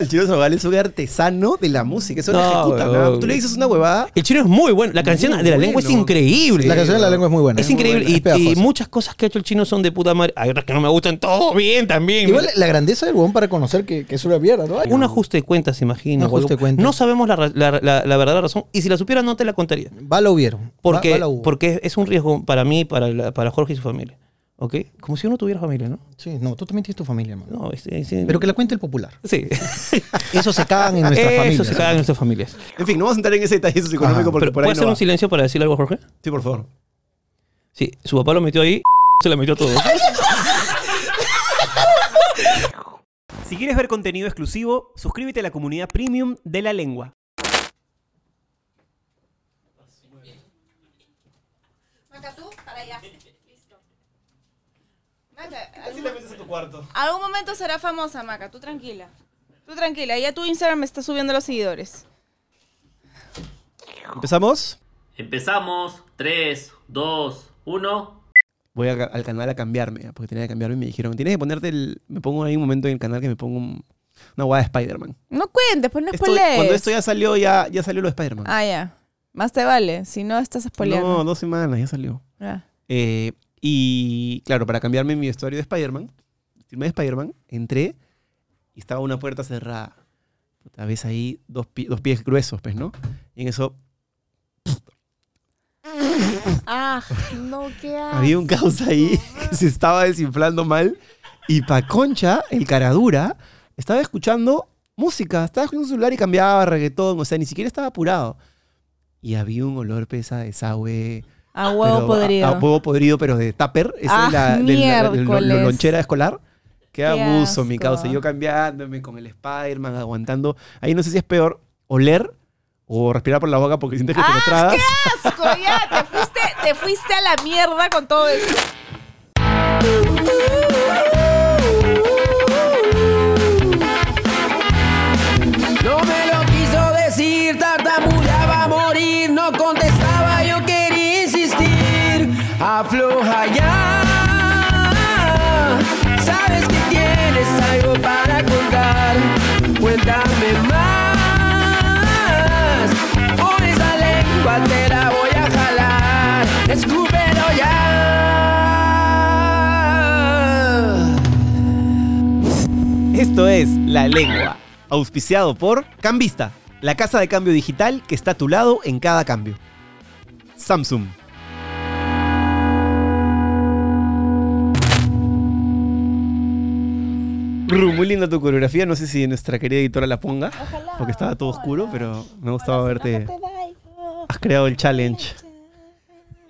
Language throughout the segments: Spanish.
El chino Zagal es un artesano de la música, eso lo No, ejecuta. weón. ¿no? Tú le dices una huevada. El chino es muy bueno. La canción Muy de la lengua es increíble. La canción de la lengua es muy buena. Es increíble. buena, Y- es Y, pegajosa. muchas cosas que ha hecho el chino son de puta madre. Hay otras que no me gustan. Todo bien también. Igual la grandeza del huevón para conocer que, que es una mierda, ¿no? Un ajuste de cuentas, imagino. Un ajuste de cuentas. No sabemos la, la- la- la verdadera razón. Y si la supiera, no te la contaría. Va la hubieron. Porque, Va- va la hubo. porque es un riesgo para mí, para, la- para Jorge y su familia. ¿Ok? Como si uno tuviera familia, ¿no? Sí, no, tú también tienes tu familia, hermano. No, es- es- Pero que la cuente el popular. Sí. Eso se cagan en nuestras Eso familias. se caga en nuestras familias. En fin, no vamos a entrar en ese detalle socioeconómico porque Pero, por ¿Puedo ahí hacer no va. un silencio para decirle algo Jorge? Sí, por favor. Sí, su papá lo metió ahí, se la metió a todos. Si quieres ver contenido exclusivo, suscríbete a la comunidad premium de la lengua. Maca, tú, para allá. Listo. Maca, Así la metes a tu cuarto. algún momento será famosa, Maca. Tú tranquila. Tú tranquila. Ya tu Instagram me está subiendo los seguidores. ¿Empezamos? Empezamos. 3, 2, 1. Voy a- al canal a cambiarme, porque tenía que cambiarme y me dijeron, tienes que ponerte el... Me pongo ahí un momento en el canal que me pongo un- una guada de Spider-Man. No cuentes, pues no spoilees. Cuando esto ya salió, ya, ya salió lo de Spider-Man. Ah, ya. Más te vale. Si no, estás spoileando. no, dos semanas, ya salió. Ah. Eh, y claro, para cambiarme mi vestuario de Spider-Man, de Spider-Man, entré y estaba una puerta cerrada. Puta, ves ahí dos, pi- dos pies gruesos, pues, ¿no? Y en eso Ah, no, qué había un caos ahí que se estaba desinflando mal. Y pa' concha, el caradura, estaba escuchando música. Estaba escuchando su celular y cambiaba reggaetón. O sea, ni siquiera estaba apurado. Y había un olor pesa de desagüe. A huevo pero podrido. A, a huevo podrido, pero de tupper. Esa Ah, es la, del- la- lo- miércoles. lonchera escolar. Qué Qué abuso, mi asco. causa. Yo cambiándome con el Spider-Man, aguantando. Ahí no sé si es peor oler o respirar por la boca porque sientes que te lo ¡Ah, tragas. qué asco! Ya, te fuiste, te fuiste a la mierda con todo esto. Esto es La Lengua, auspiciado por Cambista, la casa de cambio digital que está a tu lado en cada cambio. Samsung. Ru, Muy linda tu coreografía, no sé si nuestra querida editora la ponga, porque estaba todo oscuro, pero me gustaba verte. Has creado el challenge.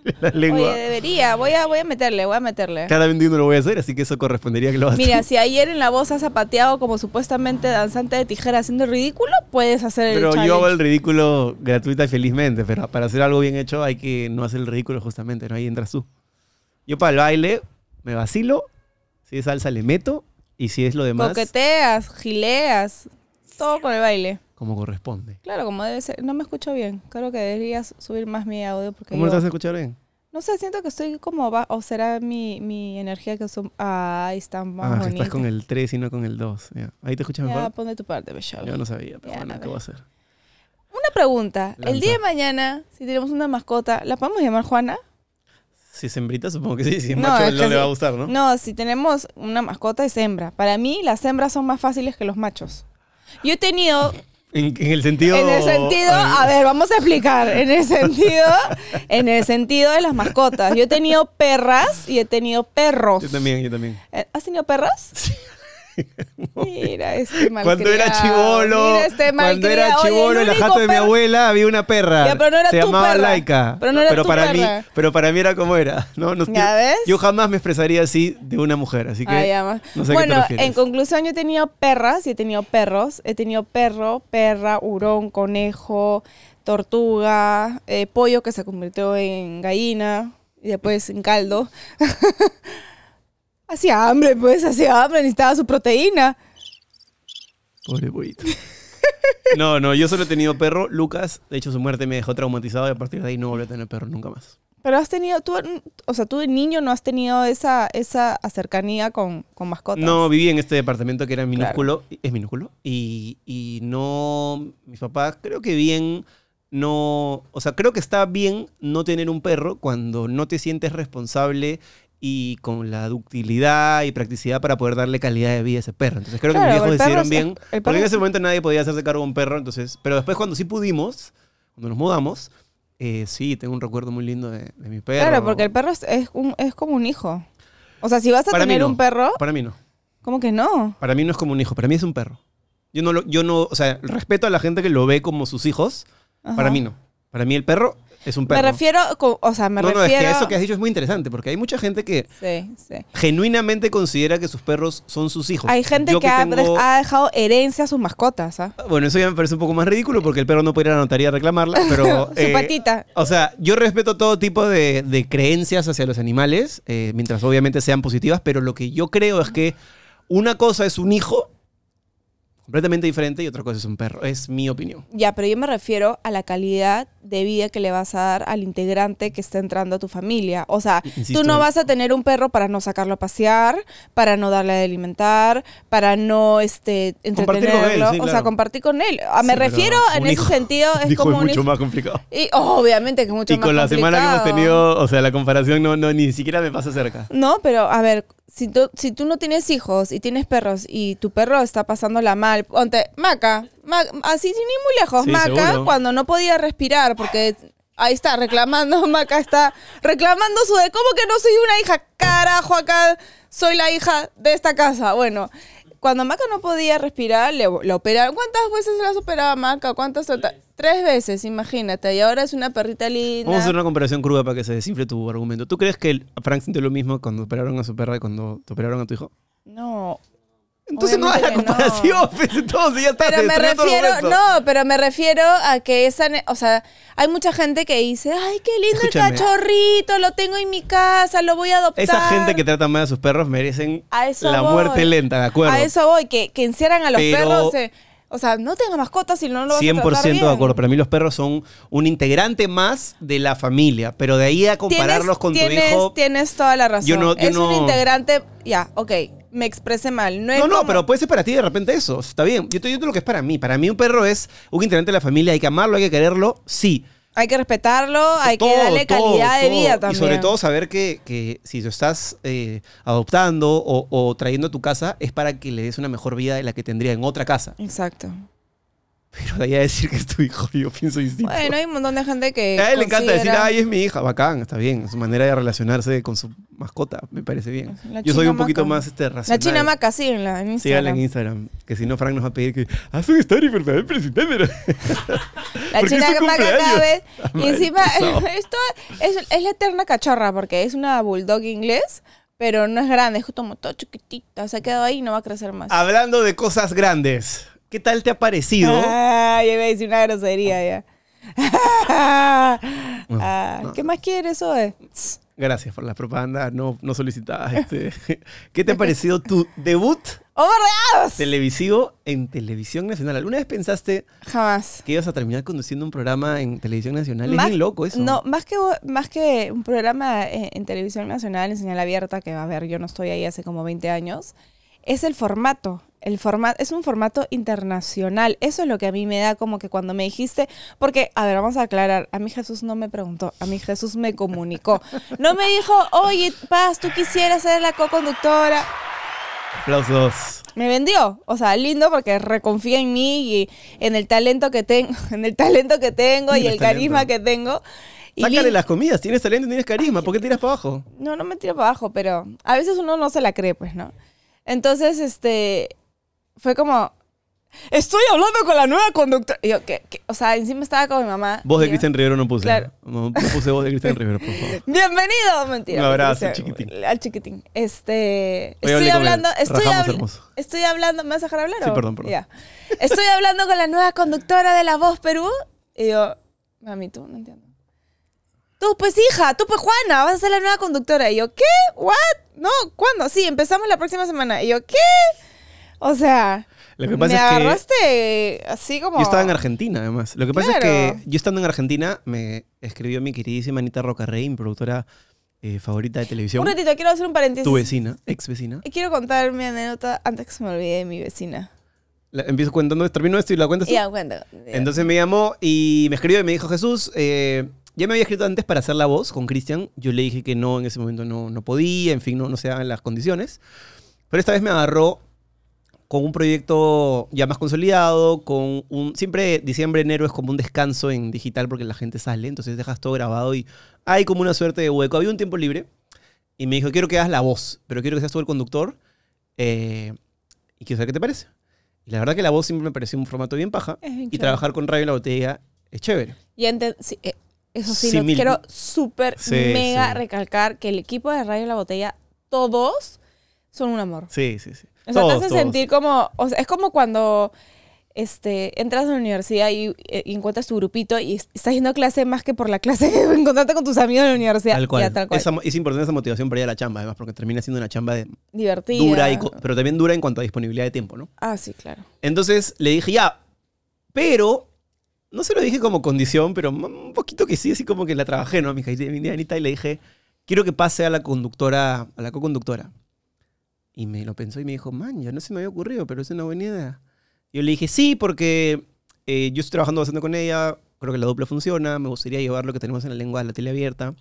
La lengua. Oye, debería. Voy a, voy a meterle, voy a meterle. Yo no lo voy a hacer, así que eso correspondería que lo hagas. Mira, si ayer en la voz has zapateado como supuestamente danzante de tijera haciendo el ridículo, puedes hacer el Pero challenge. yo hago el ridículo gratuita y felizmente, pero para hacer algo bien hecho hay que no hacer el ridículo justamente, ¿no? Ahí entras tú. Yo para el baile me vacilo, si es salsa le meto y si es lo demás, Coqueteas, gileas, todo con el baile. Como corresponde. Claro, como debe ser. No me escucho bien. Creo que deberías subir más mi audio porque ¿Cómo lo yo- estás a escuchar bien? No sé, siento que estoy como va, o será mi, mi energía que son... Ah, ahí está más Ah, que estás con el 3 y no con el 2. ya. Ahí te escuchas Ya, mejor. pon de tu parte, Bechalo. Yo no sabía, pero Ya, bueno, ¿qué voy a hacer? Una pregunta. El día de mañana, si tenemos una mascota, ¿la podemos llamar Juana? Si es hembrita, supongo que sí. Si es No, macho, es no le sí. va a gustar, ¿no? No, si tenemos una mascota es hembra. Para mí, las hembras son más fáciles que los machos. Yo he tenido, En, en el sentido... en el sentido, a ver, vamos a explicar, en el sentido, en el sentido de las mascotas. Yo he tenido perras y he tenido perros. Yo también, yo también. Eh, ¿Has tenido perras? Mira este malcriado. Cuando era chivolo, Mira este cuando era chivolo, en la jato de mi abuela había una perra. Ya, pero no era Se tu llamaba perra. Laika. Pero no era tu para perra. mí, pero para mí era como era. No, no, ¿Ya yo, ves? yo jamás me expresaría así de una mujer, así que Ah, no sé qué bueno, te en conclusión, yo he tenido perras y he tenido perros. He tenido perro, perra, hurón, conejo, tortuga, eh, pollo que se convirtió en gallina y después en caldo. hacía hambre, pues, hacía hambre, necesitaba su proteína. Pobre pollito. No, no, yo solo he tenido perro. Lucas, de hecho, su muerte me dejó traumatizado y a partir de ahí no volví a tener perro nunca más. Pero has tenido, tú, o sea, tú de niño no has tenido esa, esa cercanía con, con mascotas. No, viví en este departamento que era minúsculo, es minúsculo, y, y no, mis papás creo que bien, no, o sea, creo que está bien no tener un perro cuando no te sientes responsable y con la ductilidad y practicidad para poder darle calidad de vida a ese perro. Entonces creo que mis viejos decidieron bien, el porque en ese es- momento nadie podía hacerse cargo de un perro, entonces, pero después cuando sí pudimos, cuando nos mudamos, eh, sí, tengo un recuerdo muy lindo de, de mi perro. Claro, porque el perro es, es, un- es como un hijo. O sea, si vas a Para tener no. un perro, Para mí no. ¿cómo que no? Para mí no es como un hijo, para mí es un perro. Yo no, lo, yo no, o sea, respeto a la gente que lo ve como sus hijos. Ajá. Para mí no. Para mí el perro es un perro. Me refiero, o sea, me no, no, es refiero... que eso que has dicho es muy interesante, porque hay mucha gente que Sí, sí. genuinamente considera que sus perros son sus hijos. Hay gente Yo que, ha, tengo- ha dejado herencia a sus mascotas, ¿ah? Bueno, eso ya me parece un poco más ridículo porque el perro no puede ir a la notaría a reclamarla, pero... Su eh, patita. O sea, yo respeto todo tipo de, de creencias hacia los animales, eh, mientras obviamente sean positivas, pero lo que yo creo es que una cosa es un hijo completamente diferente y otra cosa es un perro. Es mi opinión. Ya, pero yo me refiero a la calidad de vida que le vas a dar al integrante que está entrando a tu familia. O sea, Insisto, tú no vas a tener un perro para no sacarlo a pasear, para no darle de alimentar, para no este, Compartir con él, entretenerlo. o sea, compartir con él. Ah, me Sí, refiero en un ese sentido, es un hijo como es un mucho hijo. más complicado. Y obviamente que es mucho Y más con la semana que hemos complicado. tenido, o sea, la comparación no, no ni siquiera me pasa cerca. No, pero a ver, si tú, si tú no tienes hijos y tienes perros y tu perro está pasándola mal, ponte, Maca, Ma- así sin ir muy lejos, Sí, Maca, seguro. cuando no podía respirar, porque ahí está reclamando, Maca está reclamando su de, ¿cómo que no soy una hija? Carajo, acá soy la hija de esta casa. Bueno, cuando Maca no podía respirar, le, le operaron. ¿Cuántas veces se las operaba Maca? ¿Cuántas? Tres veces, imagínate. Y ahora es una perrita linda. Vamos a hacer una comparación cruda para que se desinfle tu argumento. ¿Tú crees que Frank sintió lo mismo cuando operaron a su perra y cuando te operaron a tu hijo? No, Entonces no hagas la que no. comparación, pues, entonces ya está. Pero me refiero, no, pero me refiero a que esa, o sea, hay mucha gente que dice, ay, qué lindo Escúchame. el cachorrito, lo tengo en mi casa, lo voy a adoptar. Esa gente que trata mal a sus perros merecen la voy. muerte lenta, ¿de acuerdo? A eso voy, que, que encierran a los Pero- perros. eh, o sea, no tenga mascotas si no lo vas a 100% tratar bien. de acuerdo. Para mí los perros son un integrante más de la familia, pero de ahí a compararlos Tienes- con tu hijo... Tienes toda la razón. Yo no- yo es un integrante, ya, ok, me expresé mal. No, No, no, como- pero puede ser para ti de repente eso. Está bien. Yo te digo lo que es para mí. Para mí un perro es un integrante de la familia. Hay que amarlo, hay que quererlo. Sí. Hay que respetarlo, hay Todo, que darle todo, calidad de vida también. Y sobre todo saber que, que si lo estás eh, adoptando o, o trayendo a tu casa es para que le des una mejor vida de la que tendría en otra casa. Exacto. Pero de ahí a decir que es tu hijo, yo pienso distinto. Bueno, hay un montón de gente que. a él le encanta decir, ay, es mi hija, bacán, está bien. Su manera de relacionarse con su mascota, me parece bien. La Yo soy un poquito maca. más este, La racional. China Maca, sí, en, la, en Síganla Instagram. en Instagram, que si no Frank nos va a pedir que haz un story, por favor, presentámelo. La China Maca cada vez. Ah, Y madre, encima, esto es, es la eterna cachorra, porque es una bulldog inglés, pero no es grande, es como todo chiquitita. Se ha quedado ahí y no va a crecer más. Hablando de cosas grandes, ¿qué tal te ha parecido? Ah, ya iba a decir una grosería ya. Ah. ¿Qué más quieres, Oe? Gracias por la propaganda no, no solicitada. Este. ¿Qué te ha parecido tu debut televisivo en Televisión Nacional? ¿Alguna vez pensaste Jamás. que ibas a terminar conduciendo un programa en Televisión Nacional? Más- es bien loco eso. No, más que, más que un programa en, en televisión nacional en señal abierta, que a ver, yo no estoy ahí hace como 20 años, es el formato. El formato es un formato internacional. Eso es lo que a mí me da como que cuando me dijiste, porque, a ver, vamos a aclarar, a mí Jesús no me preguntó, a mí Jesús me comunicó. No me dijo, oye, Paz, tú quisieras ser la co-conductora. Aplausos. Me vendió, o sea, lindo porque reconfía en mí y en el talento que tengo, en el talento que tengo y el carisma talento. que tengo. Y Sácale las comidas, tienes talento, tienes carisma, ¿por qué tiras para abajo? No, no me tiro para abajo, pero a veces uno no se la cree, pues, ¿no? Entonces, este, fue como, estoy hablando con la nueva conductora. Y yo, ¿qué, qué? O sea, encima estaba con mi mamá. Voz de Cristian Rivero no puse. Claro. No, no puse voz de Cristian Rivero, por favor. Bienvenido, mentira. Un abrazo, chiquitín. Al chiquitín. Este, Hoy estoy hablando, estoy, habl- hablando, ¿me vas a dejar hablar? Sí, o? perdón, perdón. Ya. Estoy hablando con la nueva conductora de La Voz Perú. Y yo, mami, tú no entiendo. Tú, pues hija, tú, pues Juana, vas a ser la nueva conductora. Y yo, ¿qué? ¿What? No, ¿cuándo? Sí, empezamos la próxima semana. Y yo, ¿qué? O sea, Lo que Me pasa es que agarraste así como... yo estaba en Argentina, además. Lo que pasa es que yo estando en Argentina me escribió mi queridísima Anita Rocarrey, mi productora eh, favorita de televisión. Un ratito, quiero hacer un paréntesis. Tu vecina, ex vecina. Y Quiero contar mi anécdota antes que se me olvide de mi vecina. La- empiezo contando, termino esto y la cuentas. Ya, cuenta. Entonces me llamó y me escribió y me dijo, Jesús, eh, ya me había escrito antes para hacer la voz con Cristian. Yo le dije que no, en ese momento no, no podía, en fin, no, no se daban las condiciones. Pero esta vez me agarró con un proyecto ya más consolidado, con un... Siempre diciembre, enero es como un descanso en digital porque la gente sale, entonces dejas todo grabado y hay como una suerte de hueco. Había un tiempo libre y me dijo, quiero que hagas la voz, pero quiero que seas tú el conductor eh, y quiero saber qué te parece. Y la verdad que la voz siempre me pareció un formato bien paja bien y chévere. trabajar con Radio La Botella es chévere. Y sí, eh, eso sí, lo quiero súper Sí, mega sí. recalcar que el equipo de Radio La Botella, todos son un amor. Sí, sí, sí. O sea, Todos, te hace todos. sentir como, o sea, es como cuando este, entras a la universidad y, eh, y encuentras tu grupito y es- estás yendo a clase más que por la clase que encontrarte con tus amigos en la universidad. Tal cual. Ya, tal cual. Esa es importante esa motivación para ir a la chamba, además, porque termina siendo una chamba de- Divertida. dura, y pero también dura en cuanto a disponibilidad de tiempo, ¿no? Ah, sí, claro. Entonces le dije, ya, pero no se lo dije como condición, pero un poquito que sí, así como que la trabajé, ¿no? Mi hija y le dije, quiero que pase a la conductora, a la co-conductora. Y me lo pensó y me dijo, man, ya no se me había ocurrido, pero es una buena idea. Yo le dije, sí, porque eh, yo estoy trabajando bastante con ella, creo que la dupla funciona, me gustaría llevar lo que tenemos en la lengua a la tele abierta.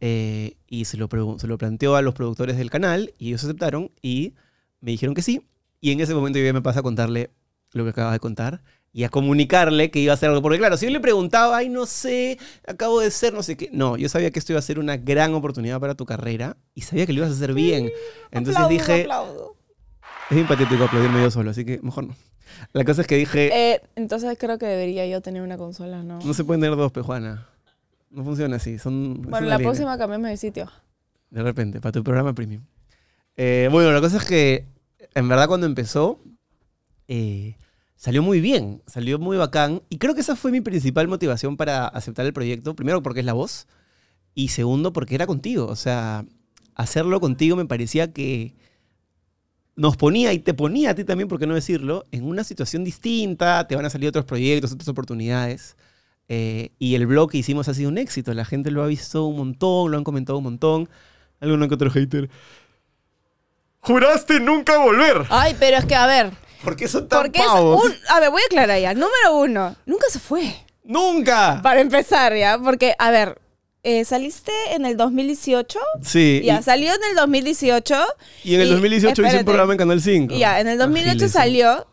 Eh, y se lo, se lo planteó a los productores del canal y ellos aceptaron y me dijeron que sí. Y en ese momento yo ya me pasa a contarle lo que acaba de contar y a comunicarle que iba a hacer algo. Porque claro, si yo le preguntaba, ay, no sé, acabo de ser, no sé qué. No, yo sabía que esto iba a ser una gran oportunidad para tu carrera y sabía que lo ibas a hacer bien. Entonces Aplaudo, dije, aplaudo. es bien patético aplaudirme yo solo, así que mejor no. La cosa es que dije, Eh, entonces creo que debería yo tener una consola, ¿no? no se pueden tener dos, pejuana. No funciona así. Son, bueno, la línea. próxima cambiamos de sitio. De repente, para tu programa premium. Eh, bueno, la cosa es que, en verdad, cuando empezó, eh, salió muy bien, salió muy bacán. Y creo que esa fue mi principal motivación para aceptar el proyecto. Primero, porque es la voz. Y segundo, porque era contigo. O sea, hacerlo contigo me parecía que nos ponía y te ponía a ti también, por qué no decirlo, en una situación distinta. Te van a salir otros proyectos, otras oportunidades. Eh, y el blog que hicimos ha sido un éxito. La gente lo ha visto un montón, lo han comentado un montón. Alguno que otro hater. ¡Juraste nunca volver! Ay, pero es que, a ver, ¿Por qué son tan porque es pavos? un... A ver, voy a aclarar ya. Número uno, nunca se fue. ¡Nunca! Para empezar, ¿ya? Porque, a ver, eh, saliste en el 2018. Sí. Ya, salió en el 2018. y, en el y- 2018 hice un espérate. programa en Canal 5. Y ya, en el 2008 Ágiles. salió.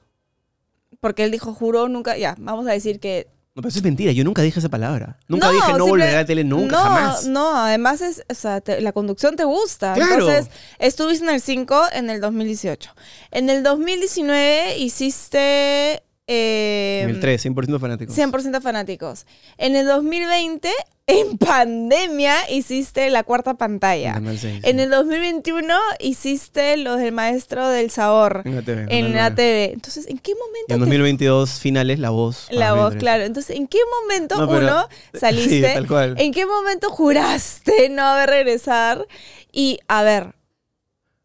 Porque él dijo, juró nunca. Ya, vamos a decir que. No, pero eso es mentira. Yo nunca dije esa palabra. Nunca No, dije no volveré a la tele nunca, no, jamás. No, además es, o sea, te- la conducción te gusta. Claro. Entonces, estuviste en el 5 en el 2018. En el 2019 hiciste. Eh, En el 3, 100% fanáticos. 100% fanáticos. En el 2020, en pandemia, hiciste la cuarta pantalla. Canal 6. En el 2021 hiciste los del maestro del sabor En la TV. en la 9. TV. Entonces, ¿en qué momento en te 2022 finales, La Voz. la para voz, claro. Entonces, ¿en qué momento No, pero- uno Sí, saliste? tal cual. ¿En qué momento juraste no haber regresar? Y, a ver,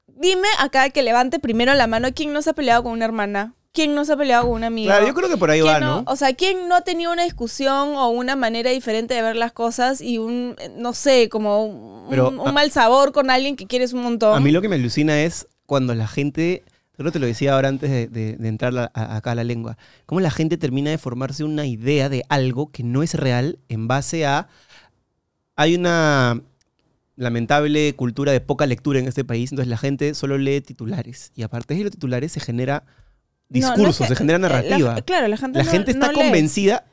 dime acá que levante primero la mano quién no se ha peleado con una hermana, quién no se ha peleado con un amigo. Claro, yo creo que por ahí ¿Quién va, ¿no? O sea, ¿quién no ha tenido una discusión o una manera diferente de ver las cosas y un, eh, no sé, como un, Pero, un a- mal sabor con alguien que quieres un montón? A mí lo que me alucina es cuando la gente, creo que te lo decía ahora antes de, de- de entrar la- a- acá a la lengua, cómo la gente termina de formarse una idea de algo que no es real en base a... Hay una lamentable cultura de poca lectura en este país, entonces la gente solo lee titulares y a partir de los titulares se genera No, no es que- se genera eh, la- narrativa. claro, la gente La no- gente está no convencida.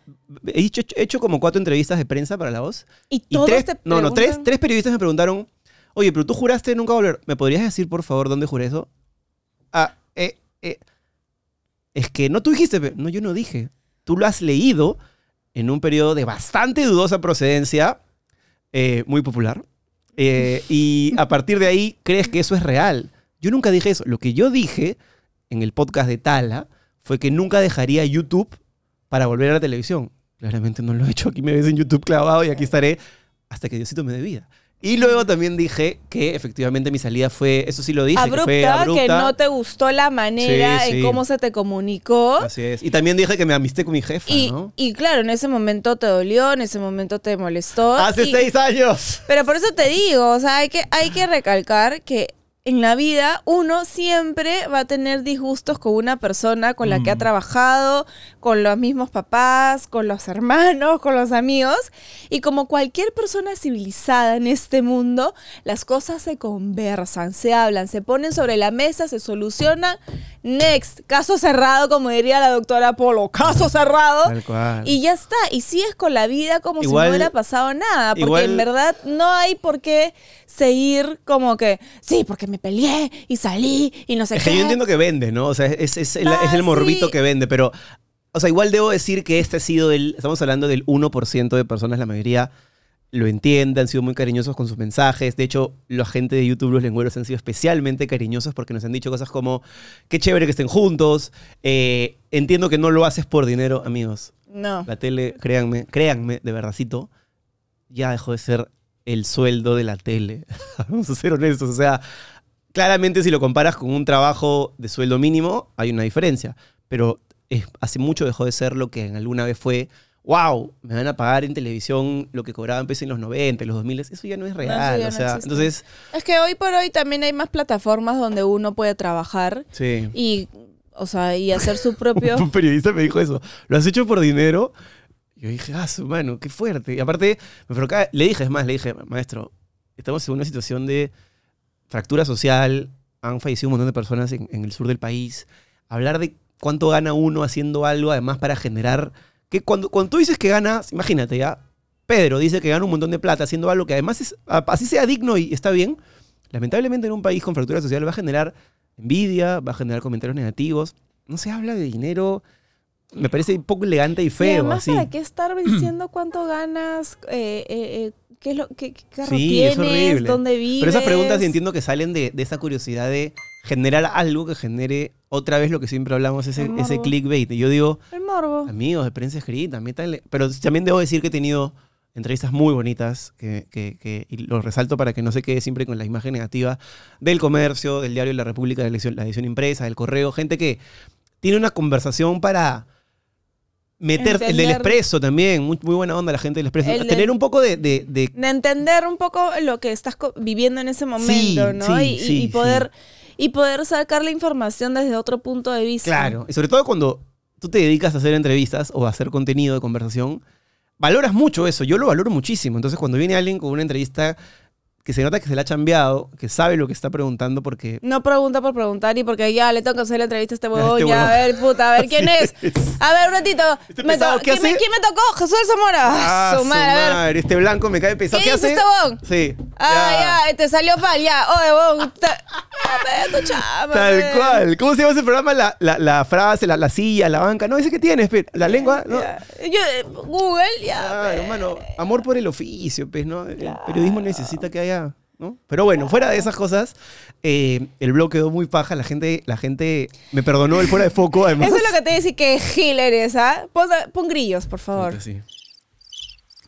He hecho, he hecho como cuatro entrevistas de prensa para La Voz. Y, Y todos tres, te no, no, tres, tres periodistas me preguntaron, oye, pero tú juraste nunca volver. ¿Me podrías decir, por favor, dónde juré eso? Ah, eh, eh. Es que no tú dijiste, no, yo no dije. Tú lo has leído en un periodo de bastante dudosa procedencia, eh, muy popular, eh, y a partir de ahí crees que eso es real. Yo nunca dije eso. Lo que yo dije en el podcast de Tala fue que nunca dejaría YouTube para volver a la televisión. Claramente no lo he hecho. Aquí me ves en YouTube clavado y aquí estaré hasta que Diosito me dé vida. Y luego también dije que efectivamente mi salida fue, eso sí lo dije, abrupta, que fue abrupta. que no te gustó la manera Sí, en cómo se te comunicó. Así es. Y también dije que me amisté con mi jefa, Y, ¿no? y claro, en ese momento te dolió, en ese momento te molestó. Hace y- seis años. Pero por eso te digo, o sea, hay que, hay que recalcar que en la vida uno siempre va a tener disgustos con una persona con la que ha trabajado, con los mismos papás, con los hermanos, con los amigos. Y como cualquier persona civilizada en este mundo, las cosas se conversan, se hablan, se ponen sobre la mesa, se solucionan. Next, caso cerrado, como diría la doctora Polo, caso cerrado. Tal cual. Y ya está. Y sigues con la vida como si no hubiera pasado nada. Porque igual- en verdad no hay por qué seguir como que, sí, porque me peleé y salí y no sé Es qué. que yo entiendo que vende, ¿no? O sea, es, es el, Ah, es el morbito sí. que vende, pero, o sea, igual debo decir que este ha sido el, estamos hablando del 1% de personas, la mayoría lo entiende, han sido muy cariñosos con sus mensajes. De hecho, la gente de YouTube, los lengüeros, han sido especialmente cariñosos porque nos han dicho cosas como, qué chévere que estén juntos, eh, entiendo que no lo haces por dinero, amigos. No. La tele, créanme, créanme, de verdadcito, ya dejó de ser el sueldo de la tele. Vamos a ser honestos. O sea, claramente si lo comparas con un trabajo de sueldo mínimo, hay una diferencia. Pero es- hace mucho dejó de ser lo que en alguna vez fue, wow, me van a pagar en televisión lo que cobraban pues, en los 90, en los 2000. Eso ya no es real. o sea, entonces, Es que hoy por hoy también hay más plataformas donde uno puede trabajar sí. y, o sea, y hacer su propio... Un periodista me dijo eso. ¿Lo has hecho por dinero? Yo dije, ah, su mano, qué fuerte. Y aparte, me provocaba- le dije, es más, le dije, maestro, estamos en una situación de fractura social, han fallecido un montón de personas en, en el sur del país. Hablar de cuánto gana uno haciendo algo, además para generar... Que cuando, cuando tú dices que ganas, imagínate ya, Pedro dice que gana un montón de plata haciendo algo que además es, así sea digno y está bien, lamentablemente en un país con fractura social va a generar envidia, va a generar comentarios negativos. No se habla de dinero, me parece un poco elegante y y feo. además, así. ¿para qué estar diciendo cuánto ganas? Eh, eh, eh, ¿Qué, es lo, qué, qué carro Sí, es tienes? horrible. ¿Dónde vives? Pero esas preguntas entiendo que salen de, de esa curiosidad de generar algo que genere otra vez lo que siempre hablamos, ese, ese clickbait. Y yo digo, El morbo. amigos de prensa escrita, métanle. Pero también debo decir que he tenido entrevistas muy bonitas, que, que, que- y lo resalto para que no se quede siempre con la imagen negativa del comercio, del diario La República, de la edición, la edición impresa, del correo, gente que tiene una conversación para meter el del expreso también, muy, muy buena onda la gente del expreso, El tener un poco de, de- de de entender un poco lo que estás viviendo en ese momento, ¿no? sí, y, y- sí, y poder y poder sacar la información desde otro punto de vista. Claro, y sobre todo cuando tú te dedicas a hacer entrevistas o a hacer contenido de conversación, valoras mucho eso. Yo lo valoro muchísimo. Entonces, cuando viene alguien con una entrevista que se nota que se la ha chambeado, que sabe lo que está preguntando, porque. No pregunta por preguntar y porque ya le tengo que hacer la entrevista a este huevón, este ya, a huevón. ver, puta, a ver quién es. es. A ver, un ratito. Este Me pesado, to- ¿qué ¿quién, me, hace? quién me tocó? Jesús Zamora. Ah, su madre, a ver. Este blanco me cae pesado. ¿Qué ¿Qué, hace? este huevón? Sí. Ah, ya, te salió pal, ya. Oye, huevón. Ah, tu Tal cual. ¿Cómo se llama ese programa? La, la, la frase, la, la silla, la banca. No, ese que tienes, pe. La lengua. ¿no? Ya. Yo, eh, Google, ya. Ve. hermano, amor por el oficio, pues, ¿no? El periodismo necesita que haya, ¿no? Pero bueno, fuera de esas cosas, eh, el blog quedó muy paja, la gente, la gente me perdonó el fuera de foco, además. Eso es lo que te dice que gil eres, ¿ah? Pon, pon grillos, por favor. Sí.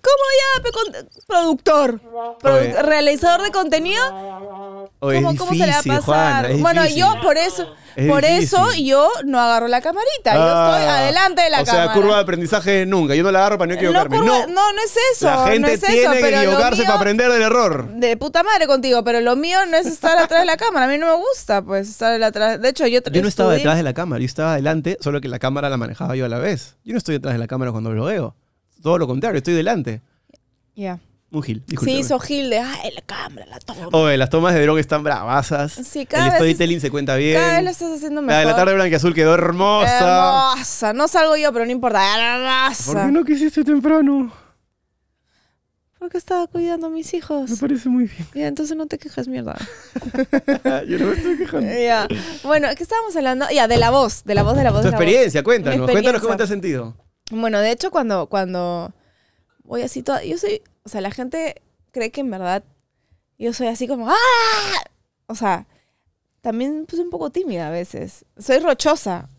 ¿Cómo ya, pe, con- productor? Produ- realizador de contenido. ¿Cómo, es cómo se le va a difícil, pasar? Juana, es bueno, difícil. yo por eso, Es por eso difícil. yo no agarro la camarita. yo estoy Ah, adelante de la o cámara. sea, curva de aprendizaje nunca. Yo no la agarro para no no, equivocarme. No, curva- no, no es eso. la gente no es tiene eso, que pero lo equivocarse mío- para aprender del error. De puta madre contigo, pero lo mío no es estar atrás de la cámara. A mí no me gusta, pues, estar atrás. De hecho, yo Yo no estaba detrás de la cámara, yo estaba adelante, solo que la cámara la manejaba yo a la vez. Yo no estoy detrás de la cámara cuando blogueo. Todo lo contrario, estoy delante. Ya. Un gil, Sí, hizo Gil de, ay, la cámara, la toma. Oye, las tomas de dron están bravasas. Sí, cada El vez storytelling se cuenta bien. Cada vez lo estás haciendo La mejor. de la tarde blanquiazul quedó hermosa. Hermosa. No salgo yo, pero no importa. Hermosa. ¿Por qué no quisiste temprano? Porque estaba cuidando a mis hijos. Me parece muy bien. Ya, entonces no te quejes, mierda. Yo no me estoy quejando. ya. Bueno, ¿qué estábamos hablando? Ya, de la voz, de la voz, de la voz. Tu de la voz. experiencia, cuéntanos. Cuéntanos cómo te has sentido. Bueno, de hecho, cuando, cuando voy así toda. Yo soy. O sea, la gente cree que en verdad yo soy así como. ¡Ah! O sea, también pues un poco tímida a veces. Soy rochosa.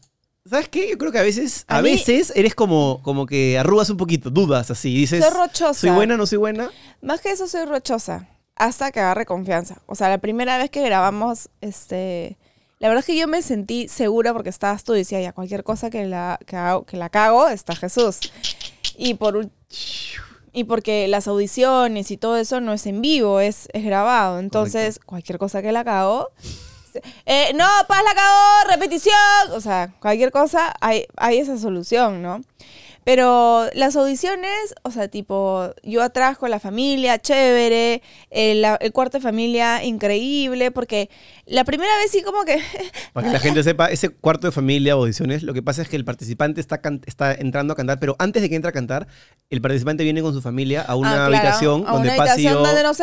¿Sabes qué? Yo creo que a veces, a, A mí- veces eres como, como que arrugas un poquito, dudas así. Dices, Soy rochosa. ¿soy buena o no soy buena? Más que eso, soy rochosa. hasta que agarre confianza. O sea, la primera vez que grabamos, este, la verdad es que yo me sentí segura porque estabas tú y decía, ya cualquier cosa que la, que, hago- que la cago, está Jesús. Y por y porque las audiciones y todo eso no es en vivo, es, es grabado. Entonces, cualquier cosa que la cago. eh, no, Paz la cagó, repetición. O sea, cualquier cosa, hay, hay esa solución, ¿no? Pero las audiciones, o sea, tipo, yo atrás con la familia, chévere, el, la- el cuarto de familia, increíble, porque la primera vez sí como que... Para que la gente sepa, ese cuarto de familia o audiciones, lo que pasa es que el participante está, está entrando a cantar, pero antes de que entre a cantar, el participante viene con su familia a una Ah, claro, habitación a donde una habitación donde nos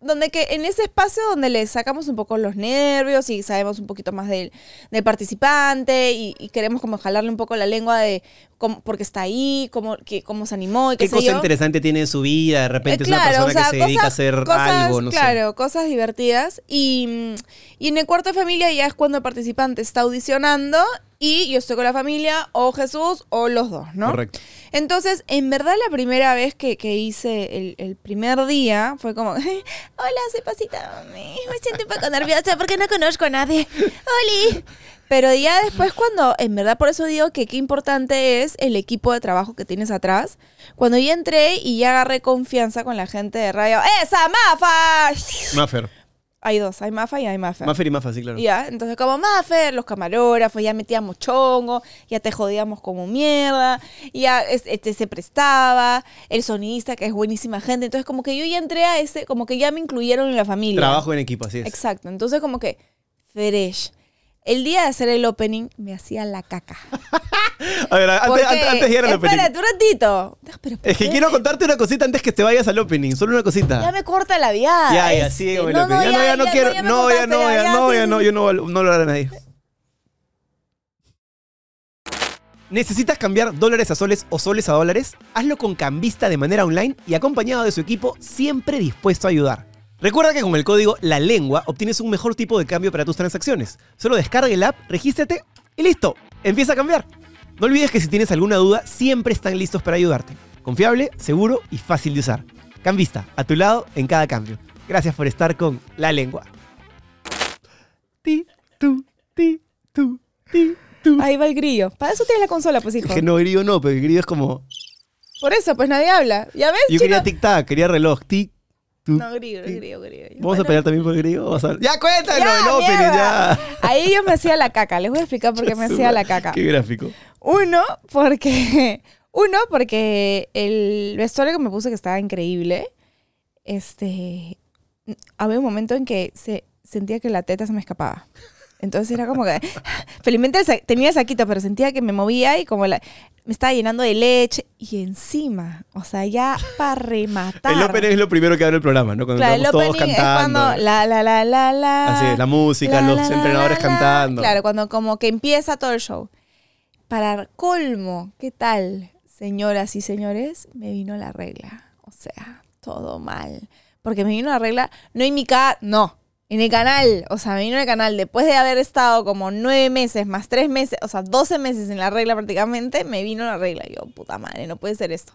donde que en ese espacio donde le sacamos un poco los nervios y sabemos un poquito más del, del participante y, y queremos como jalarle un poco la lengua de cómo, porque está ahí, cómo, que, cómo se animó y qué, ¿Qué sé cosa yo. interesante tiene en su vida? De repente Eh, es una persona o sea, que se dedica a hacer cosas, algo, no sé. Claro, cosas divertidas. Y, mm, y en el cuarto de familia ya es cuando el participante está audicionando y yo estoy con la familia, o Jesús, o los dos, ¿no? Correcto. Entonces, en verdad, la primera vez que, que hice el, el primer día fue como, hola, soy Pasita, me me siento un poco nerviosa porque no conozco a nadie. ¡Oli! Pero ya después cuando, en verdad por eso digo que qué importante es el equipo de trabajo que tienes atrás. Cuando ya entré y ya agarré confianza con la gente de radio, ¡Esa Mafa! Maffer. Hay dos, hay Mafa y hay Mafa. Maffer y Mafa, sí, claro. Ya, entonces como Maffer, los camarógrafos, ya metíamos chongo, ya te jodíamos como mierda, ya es- este se prestaba, el sonidista que es buenísima gente, entonces como que yo ya entré a ese, como que ya me incluyeron en la familia. Trabajo en equipo, así es. Exacto, entonces como que fresh. El día de hacer el opening me hacía la caca. A ver, antes, Porque- antes, antes de ir al opening. Espérate un ratito. Pero, ¿por Es que quiero contarte una cosita antes que te vayas al opening. Solo una cosita. Ya me corta la viada. Ya, ya, este. sí, no, no, ya, no, ya no quiero. No, ya no, ya no, ya no, yo no, no lo haré a nadie. ¿Necesitas cambiar dólares a soles o soles a dólares? Hazlo con Cambista de manera online y acompañado de su equipo siempre dispuesto a ayudar. Recuerda que con el código La Lengua obtienes un mejor tipo de cambio para tus transacciones. Solo descarga el app, regístrate y listo. Empieza a cambiar. No olvides que si tienes alguna duda, siempre están listos para ayudarte. Confiable, seguro y fácil de usar. Cambista, a tu lado en cada cambio. Gracias por estar con La Lengua. Ti, tu, ti, tu, ti, tu. Ahí va el grillo. Para eso tienes la consola, pues, hijo. Es que no, grillo no, pero el grillo es como... Por eso, pues nadie habla. ¿Ya ves, Yo chino? quería tic-tac, quería reloj. Tic, No, grillo, grillo, grillo. ¿Vamos a Bueno, pelear también por el grillo? Vamos a- Ya, cuéntalo, ya, el opening, ya. Ahí yo me hacía la caca. Les voy a explicar por qué me hacía la caca. Qué gráfico. Uno, porque. Uno, porque el vestuario que me puse que estaba increíble. Este. Había un momento en que se sentía que la teta se me escapaba. Entonces era como que. Felizmente el tenía el saquito, pero sentía que me movía y como la, me estaba llenando de leche. Y encima, o sea, ya para rematar. El opening es lo primero que abre el programa, ¿no? Cuando Claro, el estamos todos opening es cantando. cuando la, la, la, la, la. Así es, la música, la, los la, entrenadores cantando. Claro, cuando como que empieza todo el show. Para colmo, ¿qué tal, señoras y señores? Me vino la regla. O sea, todo mal. Porque me vino la regla, no en mi casa, no, en el canal. O sea, me vino en el canal después de haber estado como nueve meses más tres meses, o sea, doce meses en la regla prácticamente, me vino la regla. Yo, puta madre, no puede ser esto.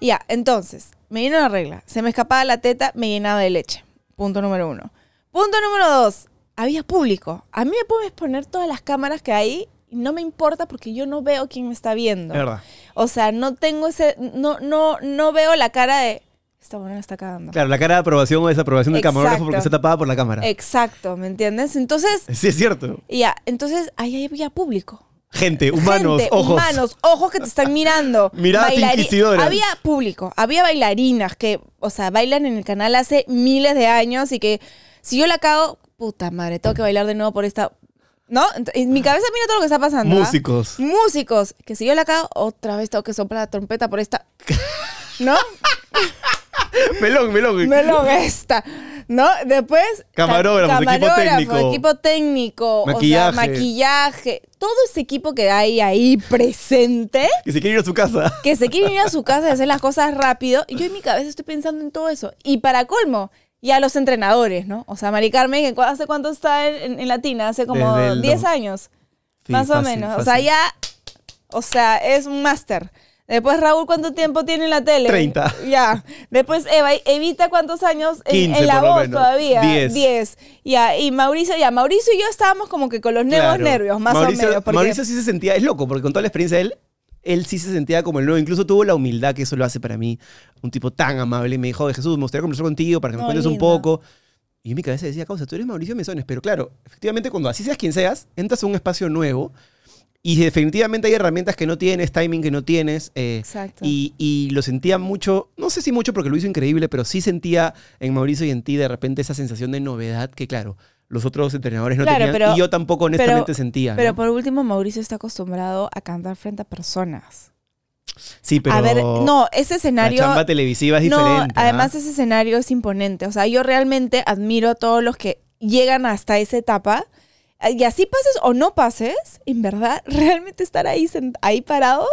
Y Ya, entonces, me vino la regla. Se me escapaba la teta, me llenaba de leche. Punto número uno. Punto número dos. Había público. A mí me puedes poner todas las cámaras que hay y no me importa porque yo no veo quién me está viendo. Es verdad. O sea, no tengo ese, no, no, no veo la cara de esta buena la está cagando. Claro, la cara de aprobación o desaprobación del camarógrafo Exacto. porque está tapada por la cámara. Exacto, ¿me entiendes? Entonces, Sí, es cierto. ya, entonces ahí había público. Gente, humanos, Gente, ojos. Humanos, ojos que te están mirando. Miradas Bailari- inquisidoras. Había público, había bailarinas que, o sea, bailan en el canal hace miles de años y que si yo la cago, puta madre, tengo que bailar de nuevo por esta. ¿No? En mi cabeza mira todo lo que está pasando. ¿ah? Músicos. Músicos. Que si yo la cago, otra vez tengo que soplar la trompeta por esta. ¿No? Melón, melón. Melón esta. ¿No? Después. Camarógrafos, ca- equipo técnico. Equipo técnico. O Maquillaje. sea, maquillaje. Todo ese equipo que hay ahí presente. Que se quiere ir a su casa. Que se quieren ir a su casa y hacer las cosas rápido. Y yo en mi cabeza estoy pensando en todo eso. Y para colmo, ya los entrenadores, ¿no? O sea, Mari Carmen, que cu- ¿hace cuánto está en, en- Latina? Hace como Desde el 10 dos- años. Sí, más o fácil, menos. O sea, fácil. ya. O sea, es un máster. Después Raúl, ¿cuánto tiempo tiene en la tele? 30. Ya. Después Eva, Evita, ¿cuántos años? En, 15 en la por voz menos. todavía. 10. 10. Ya. Y Mauricio, ya. Mauricio y yo estábamos como que con los nuevos Claro. nervios, más Mauricio, o menos. porque- Mauricio sí se sentía, es loco, porque con toda la experiencia de él, él sí se sentía como el nuevo. Incluso tuvo la humildad que eso lo hace para mí. Un tipo tan amable. Y me dijo, "Oye, Jesús, me gustaría conversar contigo para que me No, cuentes un poco. Y en mi cabeza decía, causa, tú eres Mauricio Mesones. Pero claro, efectivamente, cuando así seas quien seas, entras a un espacio nuevo. Y definitivamente hay herramientas que no tienes, timing que no tienes. eh, Exacto. y, y lo sentía mucho, no sé si mucho porque lo hizo increíble, pero sí sentía en Mauricio y en ti de repente esa sensación de novedad que, claro, los otros entrenadores no Claro, tenían. pero- y yo tampoco honestamente pero- sentía. ¿no? Pero por último, Mauricio está acostumbrado a cantar frente a personas. Sí, pero a ver, no, ese la escenario. chamba televisiva es no, diferente. ¿ah? además ese escenario es imponente. O sea, yo realmente admiro a todos los que llegan hasta esa etapa. Y así pases o no pases, en verdad, realmente estar ahí, ahí parados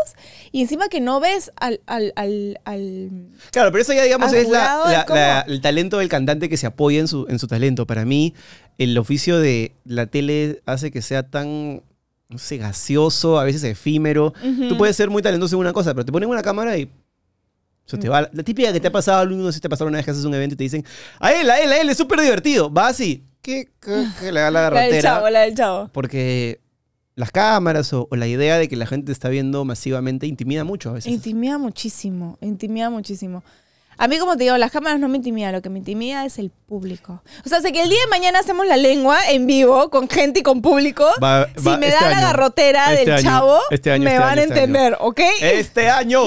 y encima que no ves al, al, al, al- Claro, pero eso ya, digamos, es la- la- la- el talento del cantante que se apoya en su, en su talento. Para mí, el oficio de la tele hace que sea tan, no sé, gaseoso, a veces efímero. Ujú. Tú puedes ser muy talentoso en una cosa, pero te ponen una cámara y. Se te va. La típica que te ha pasado, no sé si te ha pasado una vez que haces un evento y te dicen, a él, a él, a él, es súper divertido. Va así. ¿Qué? ¿Qué? Le da la La del garrotera. chavo, la del chavo. Porque las cámaras o, o la idea de que la gente te está viendo masivamente intimida mucho a veces. Intimida muchísimo, intimida muchísimo. A mí, como te digo, las cámaras no me intimidan, lo que me intimida es el público. O sea, sé que el día de mañana hacemos la lengua en vivo, con gente y con público. Va- si me este da la garrotera Este del año, chavo, este año, me van a entender, ¿ok? ¡Este año!